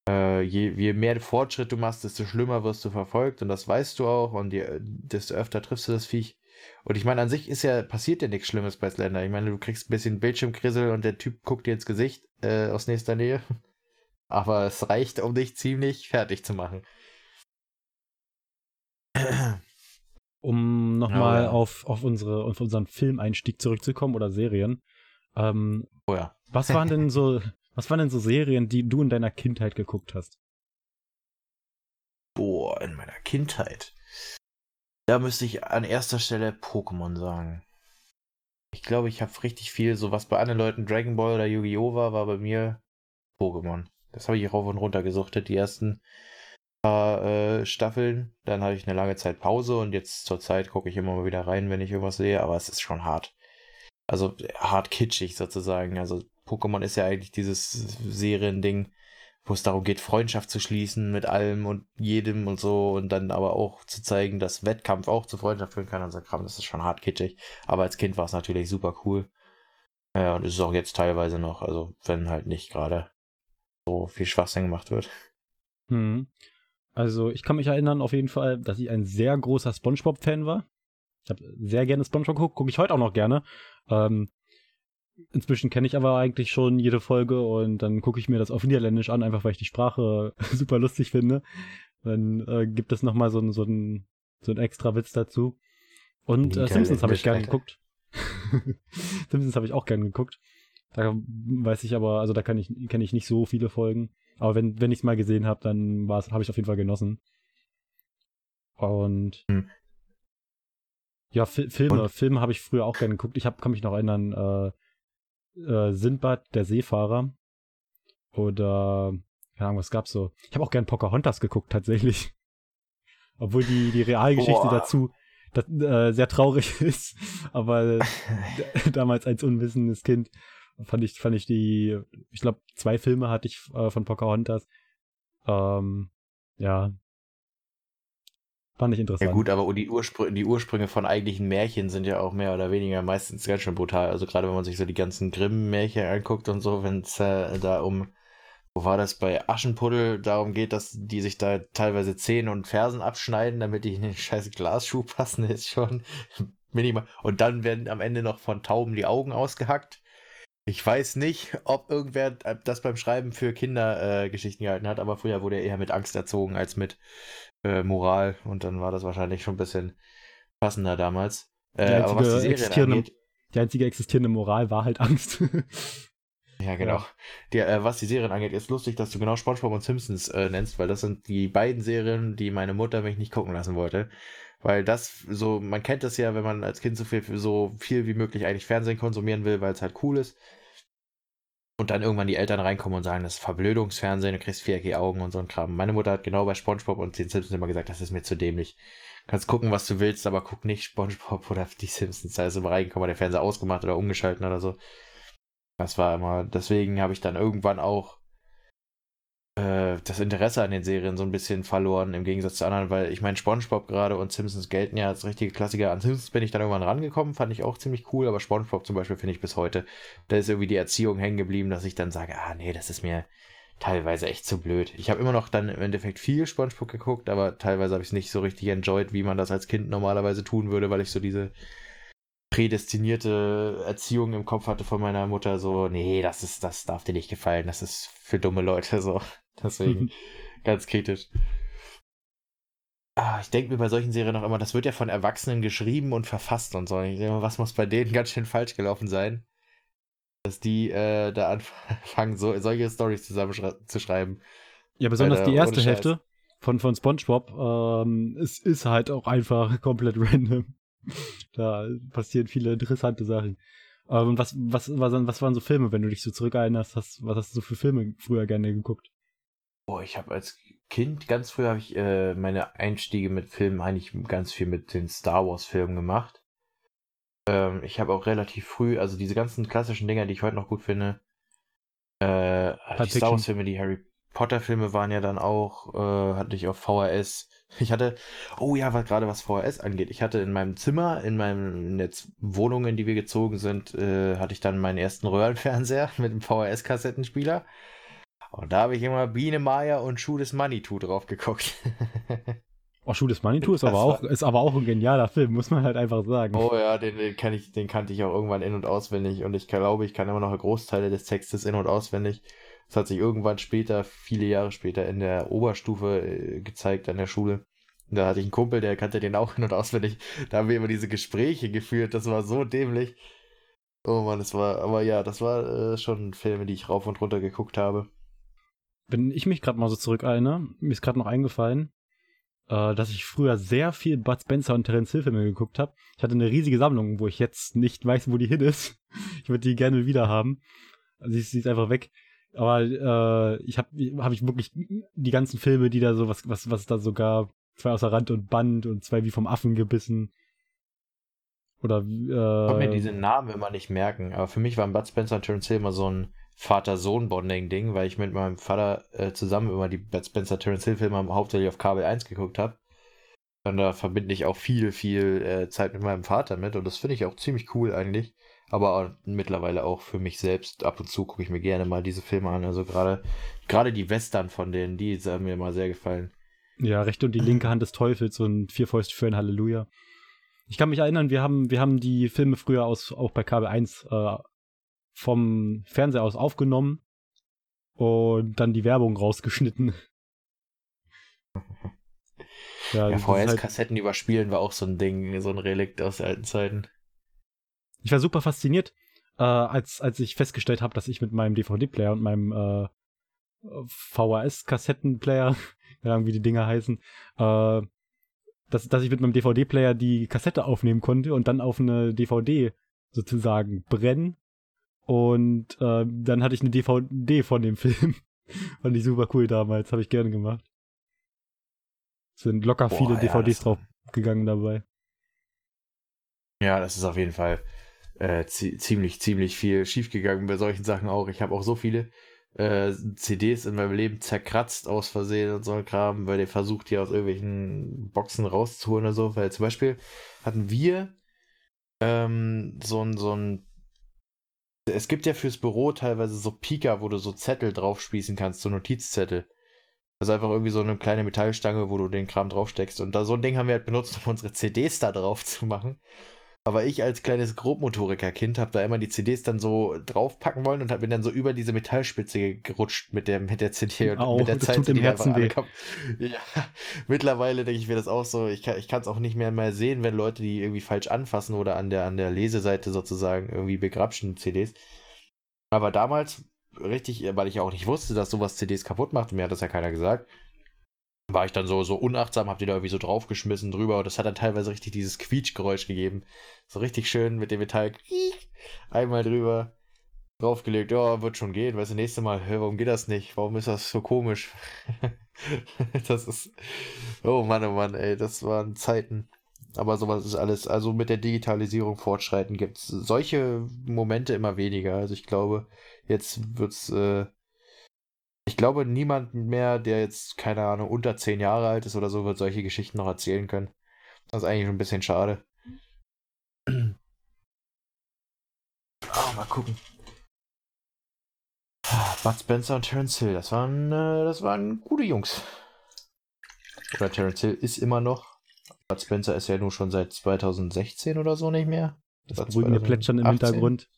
Äh, je, je, mehr Fortschritt du machst, desto schlimmer wirst du verfolgt und das weißt du auch und je, desto öfter triffst du das Viech. Und ich meine, an sich ist ja, passiert ja nichts Schlimmes bei Slender. Ich meine, du kriegst ein bisschen Bildschirmkrissel und der Typ guckt dir ins Gesicht äh, aus nächster Nähe. <laughs> Aber es reicht, um dich ziemlich fertig zu machen. <clears throat> Um nochmal oh, ja. auf, auf, unsere, auf unseren Filmeinstieg zurückzukommen oder Serien. Ähm, oh ja. was waren denn so, <laughs> Was waren denn so Serien, die du in deiner Kindheit geguckt hast? Boah, in meiner Kindheit. Da müsste ich an erster Stelle Pokémon sagen. Ich glaube, ich habe richtig viel, so was bei anderen Leuten Dragon Ball oder Yu-Gi-Oh! war, war bei mir Pokémon. Das habe ich rauf und runter gesuchtet, die ersten paar äh, Staffeln. Dann hatte ich eine lange Zeit Pause und jetzt zur Zeit gucke ich immer mal wieder rein, wenn ich irgendwas sehe, aber es ist schon hart. Also hart kitschig sozusagen. Also Pokémon ist ja eigentlich dieses Seriending, wo es darum geht, Freundschaft zu schließen mit allem und jedem und so und dann aber auch zu zeigen, dass Wettkampf auch zu Freundschaft führen kann und so Kram. Das ist schon hart kitschig. Aber als Kind war es natürlich super cool. Ja, und es ist auch jetzt teilweise noch, also wenn halt nicht gerade so viel Schwachsinn gemacht wird. Hm. Also ich kann mich erinnern auf jeden Fall, dass ich ein sehr großer SpongeBob-Fan war. Ich habe sehr gerne SpongeBob geguckt, gucke ich heute auch noch gerne. Ähm, inzwischen kenne ich aber eigentlich schon jede Folge und dann gucke ich mir das auf Niederländisch an, einfach weil ich die Sprache <laughs> super lustig finde. Dann äh, gibt es nochmal so, so, ein, so ein extra Witz dazu. Und äh, Simpsons habe ich gerne geguckt. <laughs> Simpsons habe ich auch gerne geguckt. Da weiß ich aber, also da kann ich, kenne ich nicht so viele Folgen. Aber wenn, wenn ich es mal gesehen habe, dann habe ich auf jeden Fall genossen. Und hm. ja, Fi Filme, Und? Filme habe ich früher auch gerne geguckt. Ich hab, kann mich noch erinnern, äh, äh, Sindbad, der Seefahrer. Oder, keine Ahnung, was gab's so? Ich habe auch gern Pocahontas geguckt, tatsächlich. <laughs> Obwohl die, die Realgeschichte Boah. dazu das, äh, sehr traurig <laughs> ist. Aber <laughs> damals als unwissendes Kind fand ich, fand ich die, ich glaube, zwei Filme hatte ich äh, von Pocahontas. Ähm, ja. Fand ich interessant. Ja gut, aber die, Urspr die Ursprünge von eigentlichen Märchen sind ja auch mehr oder weniger meistens ganz schön brutal. Also gerade wenn man sich so die ganzen Grimm-Märchen anguckt und so, wenn es äh, da um, wo war das, bei Aschenpuddel darum geht, dass die sich da teilweise Zähne und Fersen abschneiden, damit die in den scheiß Glasschuh passen, ist schon <laughs> minimal. Und dann werden am Ende noch von Tauben die Augen ausgehackt. Ich weiß nicht, ob irgendwer das beim Schreiben für Kindergeschichten äh, gehalten hat, aber früher wurde er eher mit Angst erzogen als mit äh, Moral und dann war das wahrscheinlich schon ein bisschen passender damals. Äh, aber was die Serie angeht, die einzige existierende Moral war halt Angst. <laughs> ja, genau. Ja. Die, äh, was die Serien angeht, ist lustig, dass du genau SpongeBob und Simpsons äh, nennst, weil das sind die beiden Serien, die meine Mutter mich nicht gucken lassen wollte. Weil das so, man kennt das ja, wenn man als Kind so viel, so viel wie möglich eigentlich Fernsehen konsumieren will, weil es halt cool ist und dann irgendwann die Eltern reinkommen und sagen, das ist Verblödungsfernsehen, du kriegst viereckige Augen und so ein Kram. Meine Mutter hat genau bei Spongebob und den Simpsons immer gesagt, das ist mir zu dämlich. Kannst gucken, was du willst, aber guck nicht Spongebob oder die Simpsons. Da ist immer reingekommen, der Fernseher ausgemacht oder umgeschalten oder so. Das war immer, deswegen habe ich dann irgendwann auch äh, das Interesse an den Serien so ein bisschen verloren, im Gegensatz zu anderen, weil ich meine, Spongebob gerade und Simpsons gelten ja als richtige Klassiker. An Simpsons bin ich dann irgendwann rangekommen, fand ich auch ziemlich cool, aber Spongebob zum Beispiel finde ich bis heute, da ist irgendwie die Erziehung hängen geblieben, dass ich dann sage, ah nee, das ist mir teilweise echt zu blöd. Ich habe immer noch dann im Endeffekt viel Spongebob geguckt, aber teilweise habe ich es nicht so richtig enjoyed, wie man das als Kind normalerweise tun würde, weil ich so diese prädestinierte Erziehung im Kopf hatte von meiner Mutter, so, nee, das ist, das darf dir nicht gefallen, das ist für dumme Leute, so. <laughs> Deswegen <laughs> ganz kritisch. Ah, ich denke mir bei solchen Serien noch immer, das wird ja von Erwachsenen geschrieben und verfasst und so. Ich denke mal, was muss bei denen ganz schön falsch gelaufen sein, dass die äh, da anfangen, so, solche Stories zusammen zu schreiben. Ja, besonders Weil, die erste Hälfte von, von SpongeBob ähm, es ist halt auch einfach komplett random. Da passieren viele interessante Sachen. Ähm, was, was, was, was waren so Filme, wenn du dich so zurückerinnerst? Hast, was hast du so für Filme früher gerne geguckt? Boah, ich habe als Kind, ganz früh habe ich äh, meine Einstiege mit Filmen eigentlich ganz viel mit den Star Wars Filmen gemacht. Ähm, ich habe auch relativ früh, also diese ganzen klassischen Dinger, die ich heute noch gut finde, äh, die Star Wars Filme, die Harry Potter Filme waren ja dann auch, äh, hatte ich auf VHS. Ich hatte, oh ja, was gerade was VHS angeht, ich hatte in meinem Zimmer, in meinem jetzt Wohnungen, in die wir gezogen sind, äh, hatte ich dann meinen ersten Röhrenfernseher <laughs> mit einem VHS-Kassettenspieler. Und da habe ich immer Biene Maya und Schuh des Manitou drauf geguckt. <laughs> oh, Schuh des Manitou ist aber, auch, ist aber auch ein genialer Film, muss man halt einfach sagen. Oh ja, den, den, kann ich, den kannte ich auch irgendwann in- und auswendig. Und ich glaube, ich kann immer noch Großteile des Textes in- und auswendig. Das hat sich irgendwann später, viele Jahre später, in der Oberstufe äh, gezeigt an der Schule. Da hatte ich einen Kumpel, der kannte den auch in- und auswendig. Da haben wir immer diese Gespräche geführt. Das war so dämlich. Oh Mann, das war, aber ja, das war äh, schon Filme, die ich rauf und runter geguckt habe. Wenn ich mich gerade mal so zurückerinnere, mir ist gerade noch eingefallen, äh, dass ich früher sehr viel Bud Spencer und Terence Hill Filme geguckt habe. Ich hatte eine riesige Sammlung, wo ich jetzt nicht weiß, wo die hin ist. <laughs> Ich würde die gerne wieder haben. Also sie ist einfach weg. Aber äh, ich habe hab ich wirklich die ganzen Filme, die da so, was, was, was da so gab, zwei außer Rand und Band und zwei wie vom Affen gebissen. Oder äh, ich kann mir diese Namen immer nicht merken, aber für mich waren Bud Spencer und Terence Hill immer so ein Vater-Sohn-Bonding-Ding, weil ich mit meinem Vater äh, zusammen immer die Bud Spencer Terence Hill-Filme hauptsächlich auf Kabel 1 geguckt habe. Und da verbinde ich auch viel, viel äh, Zeit mit meinem Vater mit und das finde ich auch ziemlich cool eigentlich. Aber mittlerweile auch für mich selbst. Ab und zu gucke ich mir gerne mal diese Filme an. Also gerade gerade die Western von denen, die haben mir immer sehr gefallen. Ja, rechte und die linke Hand des Teufels und vier Fäuste für ein Halleluja. Ich kann mich erinnern, wir haben, wir haben die Filme früher aus, auch bei Kabel 1 äh, vom Fernseher aus aufgenommen und dann die Werbung rausgeschnitten. <laughs> ja, ja VHS-Kassetten halt... überspielen war auch so ein Ding, so ein Relikt aus alten Zeiten. Ich war super fasziniert, äh, als, als ich festgestellt habe, dass ich mit meinem DVD-Player und meinem äh, VHS-Kassettenplayer, <laughs> keine Ahnung, wie die Dinger heißen, äh, dass, dass ich mit meinem DVD-Player die Kassette aufnehmen konnte und dann auf eine DVD sozusagen brennen. Und äh, dann hatte ich eine DVD von dem <laughs> Film. Fand ich super cool damals, habe ich gerne gemacht. Es sind locker Boah, viele ja, DVDs draufgegangen dabei. Ja, das ist auf jeden Fall äh, ziemlich, ziemlich viel schiefgegangen bei solchen Sachen auch. Ich habe auch so viele äh, CDs in meinem Leben zerkratzt aus Versehen und so ein Kram, weil der versucht, die aus irgendwelchen Boxen rauszuholen oder so. Weil zum Beispiel hatten wir ähm, so ein, so ein es gibt ja fürs Büro teilweise so Pika, wo du so Zettel draufspießen kannst, so Notizzettel. Also einfach irgendwie so eine kleine Metallstange, wo du den Kram draufsteckst. Und da so ein Ding haben wir halt benutzt, um unsere CDs da drauf zu machen. Aber ich als kleines Grobmotoriker-Kind habe da immer die CDs dann so draufpacken wollen und habe mir dann so über diese Metallspitze gerutscht mit der, mit der CD und Au, mit der Zeit. Tut im Herzen weh. Ja, mittlerweile denke ich mir das auch so. Ich kann es auch nicht mehr mal sehen, wenn Leute die irgendwie falsch anfassen oder an der, an der Leseseite sozusagen irgendwie begrapschen CDs. Aber damals richtig, weil ich auch nicht wusste, dass sowas CDs kaputt macht, mir hat das ja keiner gesagt war ich dann so, so unachtsam, hab die da irgendwie so draufgeschmissen drüber und das hat dann teilweise richtig dieses Quietschgeräusch gegeben. So richtig schön mit dem Metall einmal drüber draufgelegt. Ja, wird schon gehen. Weißt du, nächste Mal, warum geht das nicht? Warum ist das so komisch? <laughs> das ist, oh Mann, oh Mann, ey, das waren Zeiten. Aber sowas ist alles, also mit der Digitalisierung fortschreiten gibt es solche Momente immer weniger. Also ich glaube, jetzt wird's, äh, ich glaube, niemand mehr, der jetzt, keine Ahnung, unter zehn Jahre alt ist oder so, wird solche Geschichten noch erzählen können. Das ist eigentlich schon ein bisschen schade. Oh, <clears throat> mal gucken. Bud Spencer und Terence Hill, das waren, äh, das waren gute Jungs. Oder Terence Hill ist immer noch. Bud Spencer ist ja nur schon seit 2016 oder so nicht mehr. Das beruhigende Plätschern im Hintergrund.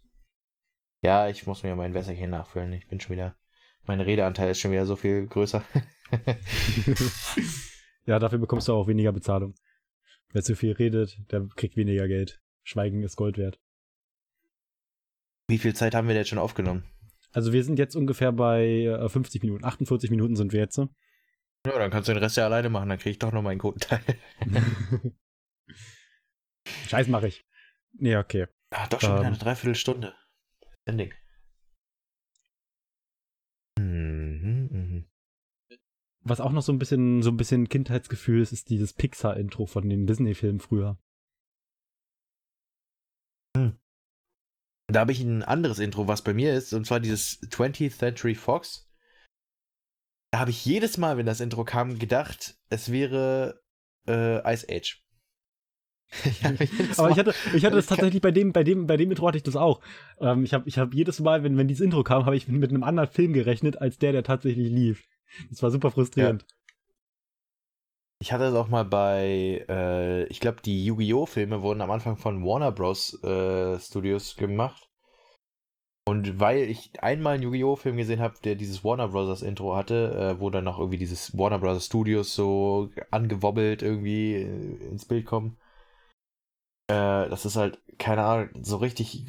Ja, ich muss mir mein Wässerchen nachfüllen. Ich bin schon wieder mein Redeanteil ist schon wieder so viel größer. <laughs> ja, dafür bekommst du auch weniger Bezahlung. Wer zu viel redet, der kriegt weniger Geld. Schweigen ist Gold wert. Wie viel Zeit haben wir denn schon aufgenommen? Also wir sind jetzt ungefähr bei 50 äh, Minuten. 48 Minuten sind wir jetzt. Ja, dann kannst du den Rest ja alleine machen, dann krieg ich doch noch meinen guten Teil. <laughs> Scheiß mache ich. Nee, okay. Ah, doch schon ähm, wieder eine Dreiviertelstunde. Ending. Was auch noch so ein bisschen, so ein bisschen Kindheitsgefühl ist, ist dieses Pixar-Intro von den Disney-Filmen früher. Hm. Da habe ich ein anderes Intro, was bei mir ist, und zwar dieses 20th Century Fox. Da habe ich jedes Mal, wenn das Intro kam, gedacht, es wäre äh, Ice Age. <laughs> Aber ich hatte, ich hatte das tatsächlich bei dem, bei dem, bei dem Intro hatte ich das auch. Ähm, ich habe, ich habe jedes Mal, wenn, wenn dieses Intro kam, habe ich mit einem anderen Film gerechnet als der, der tatsächlich lief. Das war super frustrierend. Ja. Ich hatte das auch mal bei, äh, ich glaube, die Yu-Gi-Oh! Filme wurden am Anfang von Warner Bros. Äh, Studios gemacht. Und weil ich einmal einen Yu-Gi-Oh! Film gesehen habe, der dieses Warner Bros. Intro hatte, äh, wo dann noch irgendwie dieses Warner Bros. Studios so angewobbelt irgendwie äh, ins Bild kommt. Äh, das ist halt, keine Ahnung, so richtig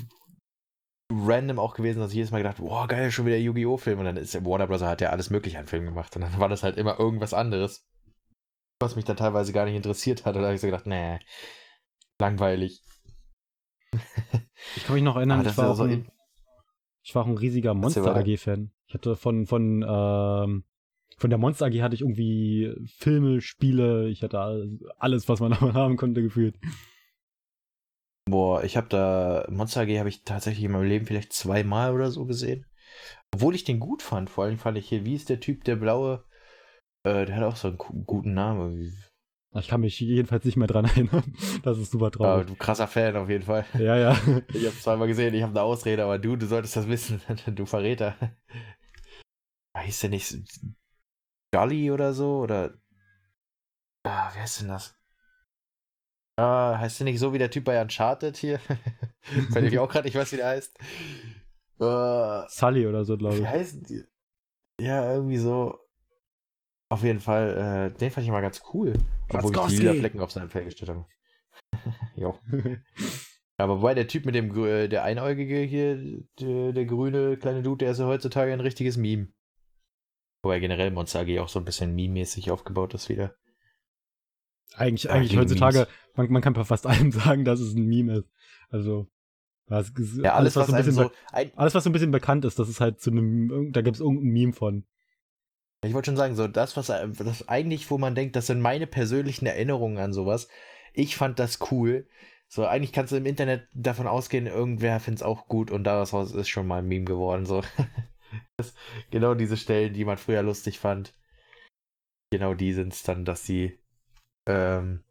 random auch gewesen, dass ich jedes Mal gedacht, boah, geil, schon wieder Yu-Gi-Oh! Film. Und dann ist Warner Bros. hat ja alles mögliche an Filmen gemacht. Und dann war das halt immer irgendwas anderes, was mich dann teilweise gar nicht interessiert hat. Und da habe ich so gedacht, nee, langweilig. Ich kann mich noch erinnern, ich war, auch so ein, ich war auch ein riesiger Monster AG-Fan. Ich hatte von, von, ähm, von der Monster AG hatte ich irgendwie Filme, Spiele, ich hatte alles, was man <laughs> haben konnte, gefühlt. Boah, ich habe da Monster AG habe ich tatsächlich in meinem Leben vielleicht zweimal oder so gesehen. Obwohl ich den gut fand. Vor allem fand ich hier, wie ist der Typ, der blaue? Äh, der hat auch so einen guten Namen. Ich kann mich jedenfalls nicht mehr dran <laughs> erinnern. Das ist super traurig. Aber du krasser Fan auf jeden Fall. Ja, ja. <laughs> Ich habe zweimal gesehen, ich habe eine Ausrede, aber du, du solltest das wissen, <laughs> du Verräter. Heißt der nicht Gully oder so? Oder. Ah, wer ist denn das? Ah, heißt der nicht so wie der Typ bei Uncharted hier? <laughs> Weil ich auch gerade nicht weiß, wie der heißt. Uh, Sully oder so, glaube ich. Wie heißen die? Ja, irgendwie so. Auf jeden Fall, äh, den fand ich mal ganz cool. Obwohl ich die lila Flecken auf seinem Fell gestellt habe. <laughs> jo. Aber wobei der Typ mit dem, äh, der Einäugige hier, der, der, grüne kleine Dude, der ist ja heutzutage ein richtiges Meme. Wobei generell Monster AG auch so ein bisschen meme-mäßig aufgebaut ist wieder. Eigentlich, eigentlich heutzutage, man, man, kann bei fast allem <laughs> sagen, dass es ein Meme ist. Also, was, ja, alles, alles, was, so ein bisschen, so ein alles, was so ein bisschen bekannt ist, das ist halt zu einem, da gibt es irgendein Meme von. Ich wollte schon sagen, so das, was das eigentlich, wo man denkt, das sind meine persönlichen Erinnerungen an sowas. Ich fand das cool. So, eigentlich kannst du im Internet davon ausgehen, irgendwer findet es auch gut und daraus ist schon mal ein Meme geworden. So. <laughs> das, genau diese Stellen, die man früher lustig fand. Genau die sind es dann, dass sie ähm,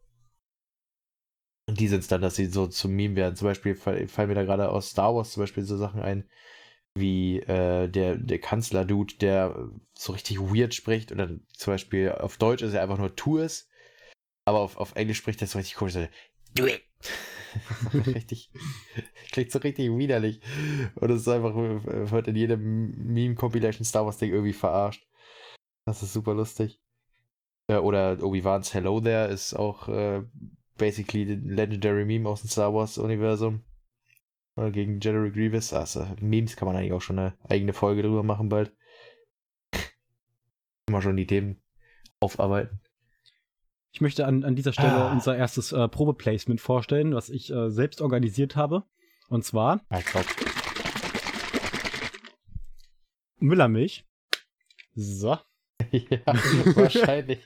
die sind es dann, dass sie so zum Meme werden. Zum Beispiel fallen mir da gerade aus Star Wars zum Beispiel so Sachen ein, wie äh, der, der Kanzler-Dude, der so richtig weird spricht und dann zum Beispiel auf Deutsch ist er einfach nur tu es, aber auf, auf Englisch spricht er so richtig komisch. So, Do <laughs> it! richtig, klingt so richtig widerlich. Und es ist einfach, wird in jedem Meme-Compilation Star Wars-Ding irgendwie verarscht. Das ist super lustig. Äh, oder Obi-Wans Hello There ist auch äh, basically ein Legendary Meme aus dem Star Wars-Universum. Äh, gegen General Grievous. Also, Memes kann man eigentlich auch schon eine eigene Folge drüber machen bald. <laughs> Immer schon die Themen aufarbeiten. Ich möchte an, an dieser Stelle ah. unser erstes äh, Probeplacement vorstellen, was ich äh, selbst organisiert habe. Und zwar Müllermilch. So. <laughs> ja, wahrscheinlich.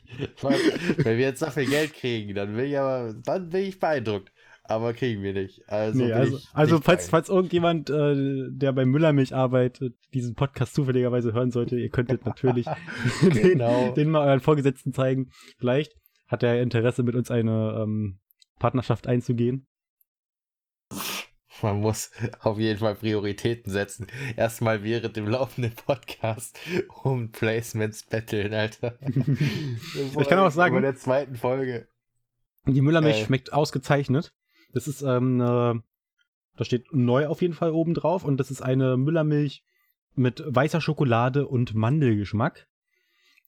Wenn wir jetzt viel Geld kriegen, dann bin ich aber, dann bin ich beeindruckt. Aber kriegen wir nicht. Also, nee, also, also falls, falls irgendjemand, äh, der bei Müllermilch arbeitet, diesen Podcast zufälligerweise hören sollte, ihr könntet natürlich <laughs> genau. <laughs> den, den, mal euren Vorgesetzten zeigen. Vielleicht hat er Interesse, mit uns eine ähm, Partnerschaft einzugehen. Man muss auf jeden Fall Prioritäten setzen. Erstmal während dem laufenden Podcast um Placements betteln, Alter. <laughs> ich kann auch sagen. In der zweiten Folge. Die Müllermilch äh. schmeckt ausgezeichnet. Das ist, ähm, eine, da steht neu auf jeden Fall oben drauf und das ist eine Müllermilch mit weißer Schokolade und Mandelgeschmack.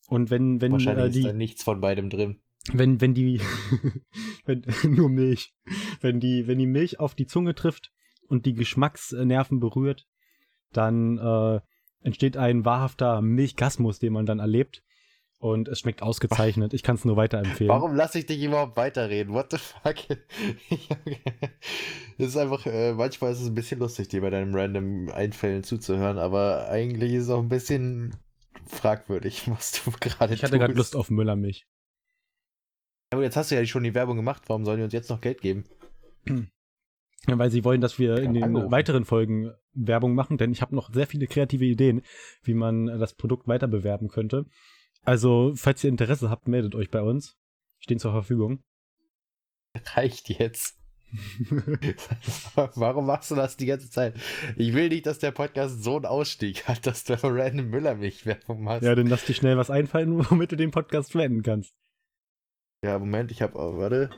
Und wenn, wenn Wahrscheinlich äh, die, ist da nichts von beidem drin. Wenn, wenn die, <laughs> wenn, <laughs> nur Milch, wenn die, wenn die Milch auf die Zunge trifft und die Geschmacksnerven berührt, dann äh, entsteht ein wahrhafter Milchgasmus, den man dann erlebt. Und es schmeckt ausgezeichnet. Ich kann es nur weiterempfehlen. Warum lasse ich dich überhaupt weiterreden? What the fuck? Es <laughs> ist einfach, äh, manchmal ist es ein bisschen lustig, dir bei deinen random Einfällen zuzuhören, aber eigentlich ist es auch ein bisschen fragwürdig, <laughs> was du gerade Ich hatte gerade Lust auf Müllermilch. Ja, aber jetzt hast du ja schon die Werbung gemacht. Warum sollen die uns jetzt noch Geld geben? <clears throat> Weil sie wollen, dass wir in den anrufen. weiteren Folgen Werbung machen, denn ich habe noch sehr viele kreative Ideen, wie man das Produkt weiter bewerben könnte. Also, falls ihr Interesse habt, meldet euch bei uns. Stehen zur Verfügung. Reicht jetzt. <laughs> Warum machst du das die ganze Zeit? Ich will nicht, dass der Podcast so einen Ausstieg hat, dass du <laughs> random Müllermilch-Werbung machst. Ja, dann lass dir schnell was einfallen, <laughs> womit du den Podcast beenden kannst. Ja, Moment, ich habe, oh, warte.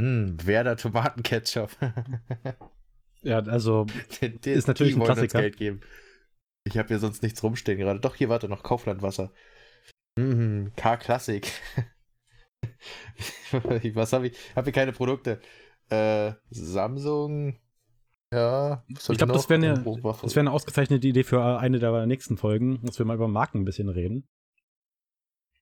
Hm, Werder Tomatenketchup. <laughs> ja, also <laughs> den, den, ist natürlich ein Klassiker. Geld geben. Ich habe hier sonst nichts rumstehen gerade. Doch, hier warte noch Kauflandwasser. Mhm, K-Klassik. <laughs> Was habe ich? Habe hier keine Produkte. Äh, Samsung. Ja, ich glaube, das wäre eine, wär eine ausgezeichnete Idee für eine der nächsten Folgen, dass wir mal über Marken ein bisschen reden.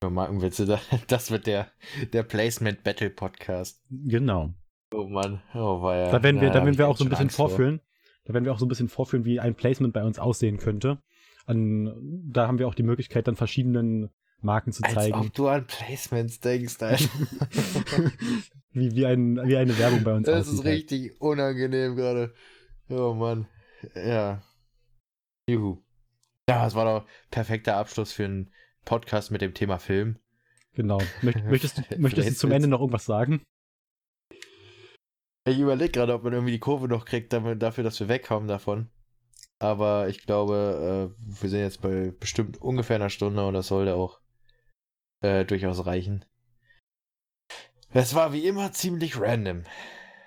Markenwitze, <laughs> das wird der, der Placement Battle Podcast. Genau. Oh Mann, oh ja. Da werden wir, ja, da werden wir auch so ein bisschen vorfühlen. Da werden wir auch so ein bisschen vorführen, wie ein Placement bei uns aussehen könnte. An, da haben wir auch die Möglichkeit, dann verschiedenen Marken zu zeigen. Als ob du an Placements denkst, Alter. <laughs> wie, wie, ein, wie eine Werbung bei uns Das aussieht, ist halt. richtig halt. unangenehm gerade. Oh Mann. Ja. Juhu. Ja, es war doch perfekter Abschluss für einen Podcast mit dem Thema Film. Genau. <laughs> Möchtest, möchtest du zum Ende noch irgendwas sagen? Ich überlege gerade, ob man irgendwie die Kurve noch kriegt, dafür, dass wir wegkommen davon. Aber ich glaube, äh, wir sind jetzt bei bestimmt ungefähr einer Stunde und das sollte auch äh, durchaus reichen. Es war wie immer ziemlich random.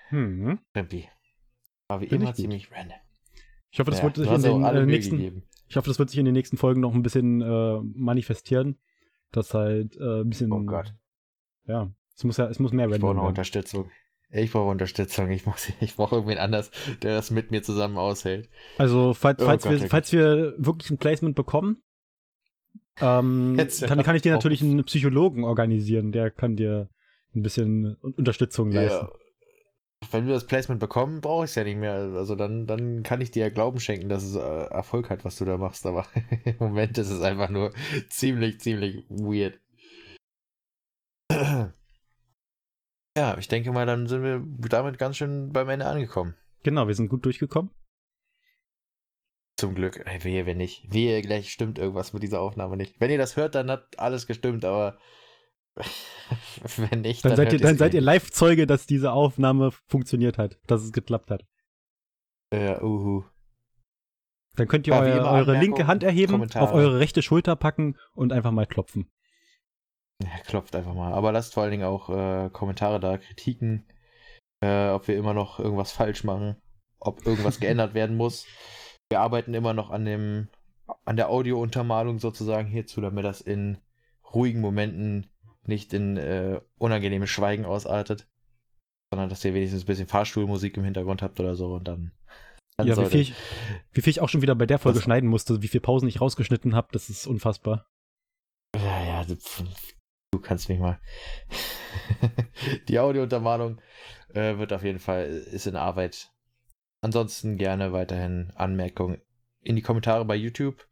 Hm. Rempi. War wie Bin immer ziemlich random. Ich hoffe, das ja, wird sich in den äh, nächsten, ich hoffe, das wird sich in den nächsten Folgen noch ein bisschen äh, manifestieren. Das halt äh, ein bisschen. Oh Gott. Ja, es muss ja, es muss mehr random Ich brauche noch Unterstützung. Ich brauche Unterstützung. Ich, muss, <laughs> ich brauche irgendwen anders, der das mit mir zusammen aushält. Also, falls, oh falls, Gott, wir, falls wir wirklich ein Placement bekommen, ähm, kann, kann ich dir natürlich einen Psychologen organisieren, der kann dir ein bisschen Unterstützung leisten. Ja. Wenn wir das Placement bekommen, brauche ich es ja nicht mehr. Also dann, dann kann ich dir ja Glauben schenken, dass es äh, Erfolg hat, was du da machst. Aber <laughs> im Moment ist es einfach nur ziemlich, ziemlich weird. <clears throat> Ja, ich denke mal, dann sind wir damit ganz schön beim Ende angekommen. Genau, wir sind gut durchgekommen. Zum Glück. Wehe, wenn nicht. Wehe, gleich stimmt irgendwas mit dieser Aufnahme nicht. Wenn ihr das hört, dann hat alles gestimmt, aber <laughs> wenn nicht, dann, dann seid ihr, dann seid ihr Live-Zeuge, dass diese Aufnahme funktioniert hat, dass es geklappt hat. Ja, uhu. Dann könnt ihr ja, euer, eure linke Hand erheben, Kommentare. auf eure rechte Schulter packen und einfach mal klopfen. Ja, klopft einfach mal. Aber lasst vor allen Dingen auch äh, Kommentare da, Kritiken, äh, ob wir immer noch irgendwas falsch machen, ob irgendwas <laughs> geändert werden muss. Wir arbeiten immer noch an dem, an der Audiountermalung sozusagen hierzu, damit das in ruhigen Momenten nicht in äh, unangenehmes Schweigen ausartet, sondern dass ihr wenigstens ein bisschen Fahrstuhlmusik im Hintergrund habt oder so und dann. dann ja, wie viel, ich, wie viel ich auch schon wieder bei der Folge schneiden musste, wie viele Pausen ich rausgeschnitten habe, das ist unfassbar. Ja, ja, Du kannst mich mal. <laughs> die Audiountermalung äh, wird auf jeden Fall, ist in Arbeit. Ansonsten gerne weiterhin Anmerkungen in die Kommentare bei YouTube.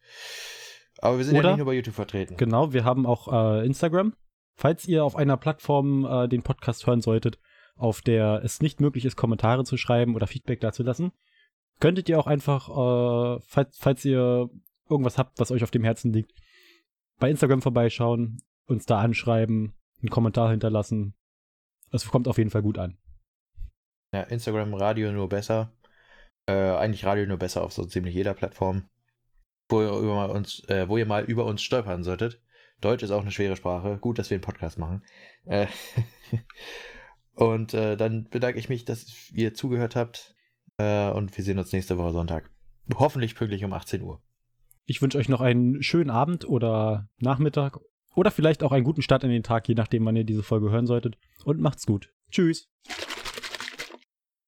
Aber wir sind Oder, ja nicht nur bei YouTube vertreten. Genau, wir haben auch äh, Instagram. Falls ihr auf einer Plattform äh, den Podcast hören solltet, auf der es nicht möglich ist, Kommentare zu schreiben oder Feedback dazulassen, könntet ihr auch einfach, äh, falls, falls ihr irgendwas habt, was euch auf dem Herzen liegt, bei Instagram vorbeischauen, uns da anschreiben, einen Kommentar hinterlassen. Es kommt auf jeden Fall gut an. Ja, Instagram, Radio nur besser. Äh, eigentlich Radio nur besser auf so ziemlich jeder Plattform. Wo ihr, über uns, äh, wo ihr mal über uns stolpern solltet. Deutsch ist auch eine schwere Sprache. Gut, dass wir einen Podcast machen. Äh, <laughs> und äh, dann bedanke ich mich, dass ihr zugehört habt. Äh, und wir sehen uns nächste Woche Sonntag. Hoffentlich pünktlich um 18 Uhr. Ich wünsche euch noch einen schönen Abend oder Nachmittag oder vielleicht auch einen guten Start in den Tag, je nachdem, wann ihr diese Folge hören solltet. Und macht's gut. Tschüss.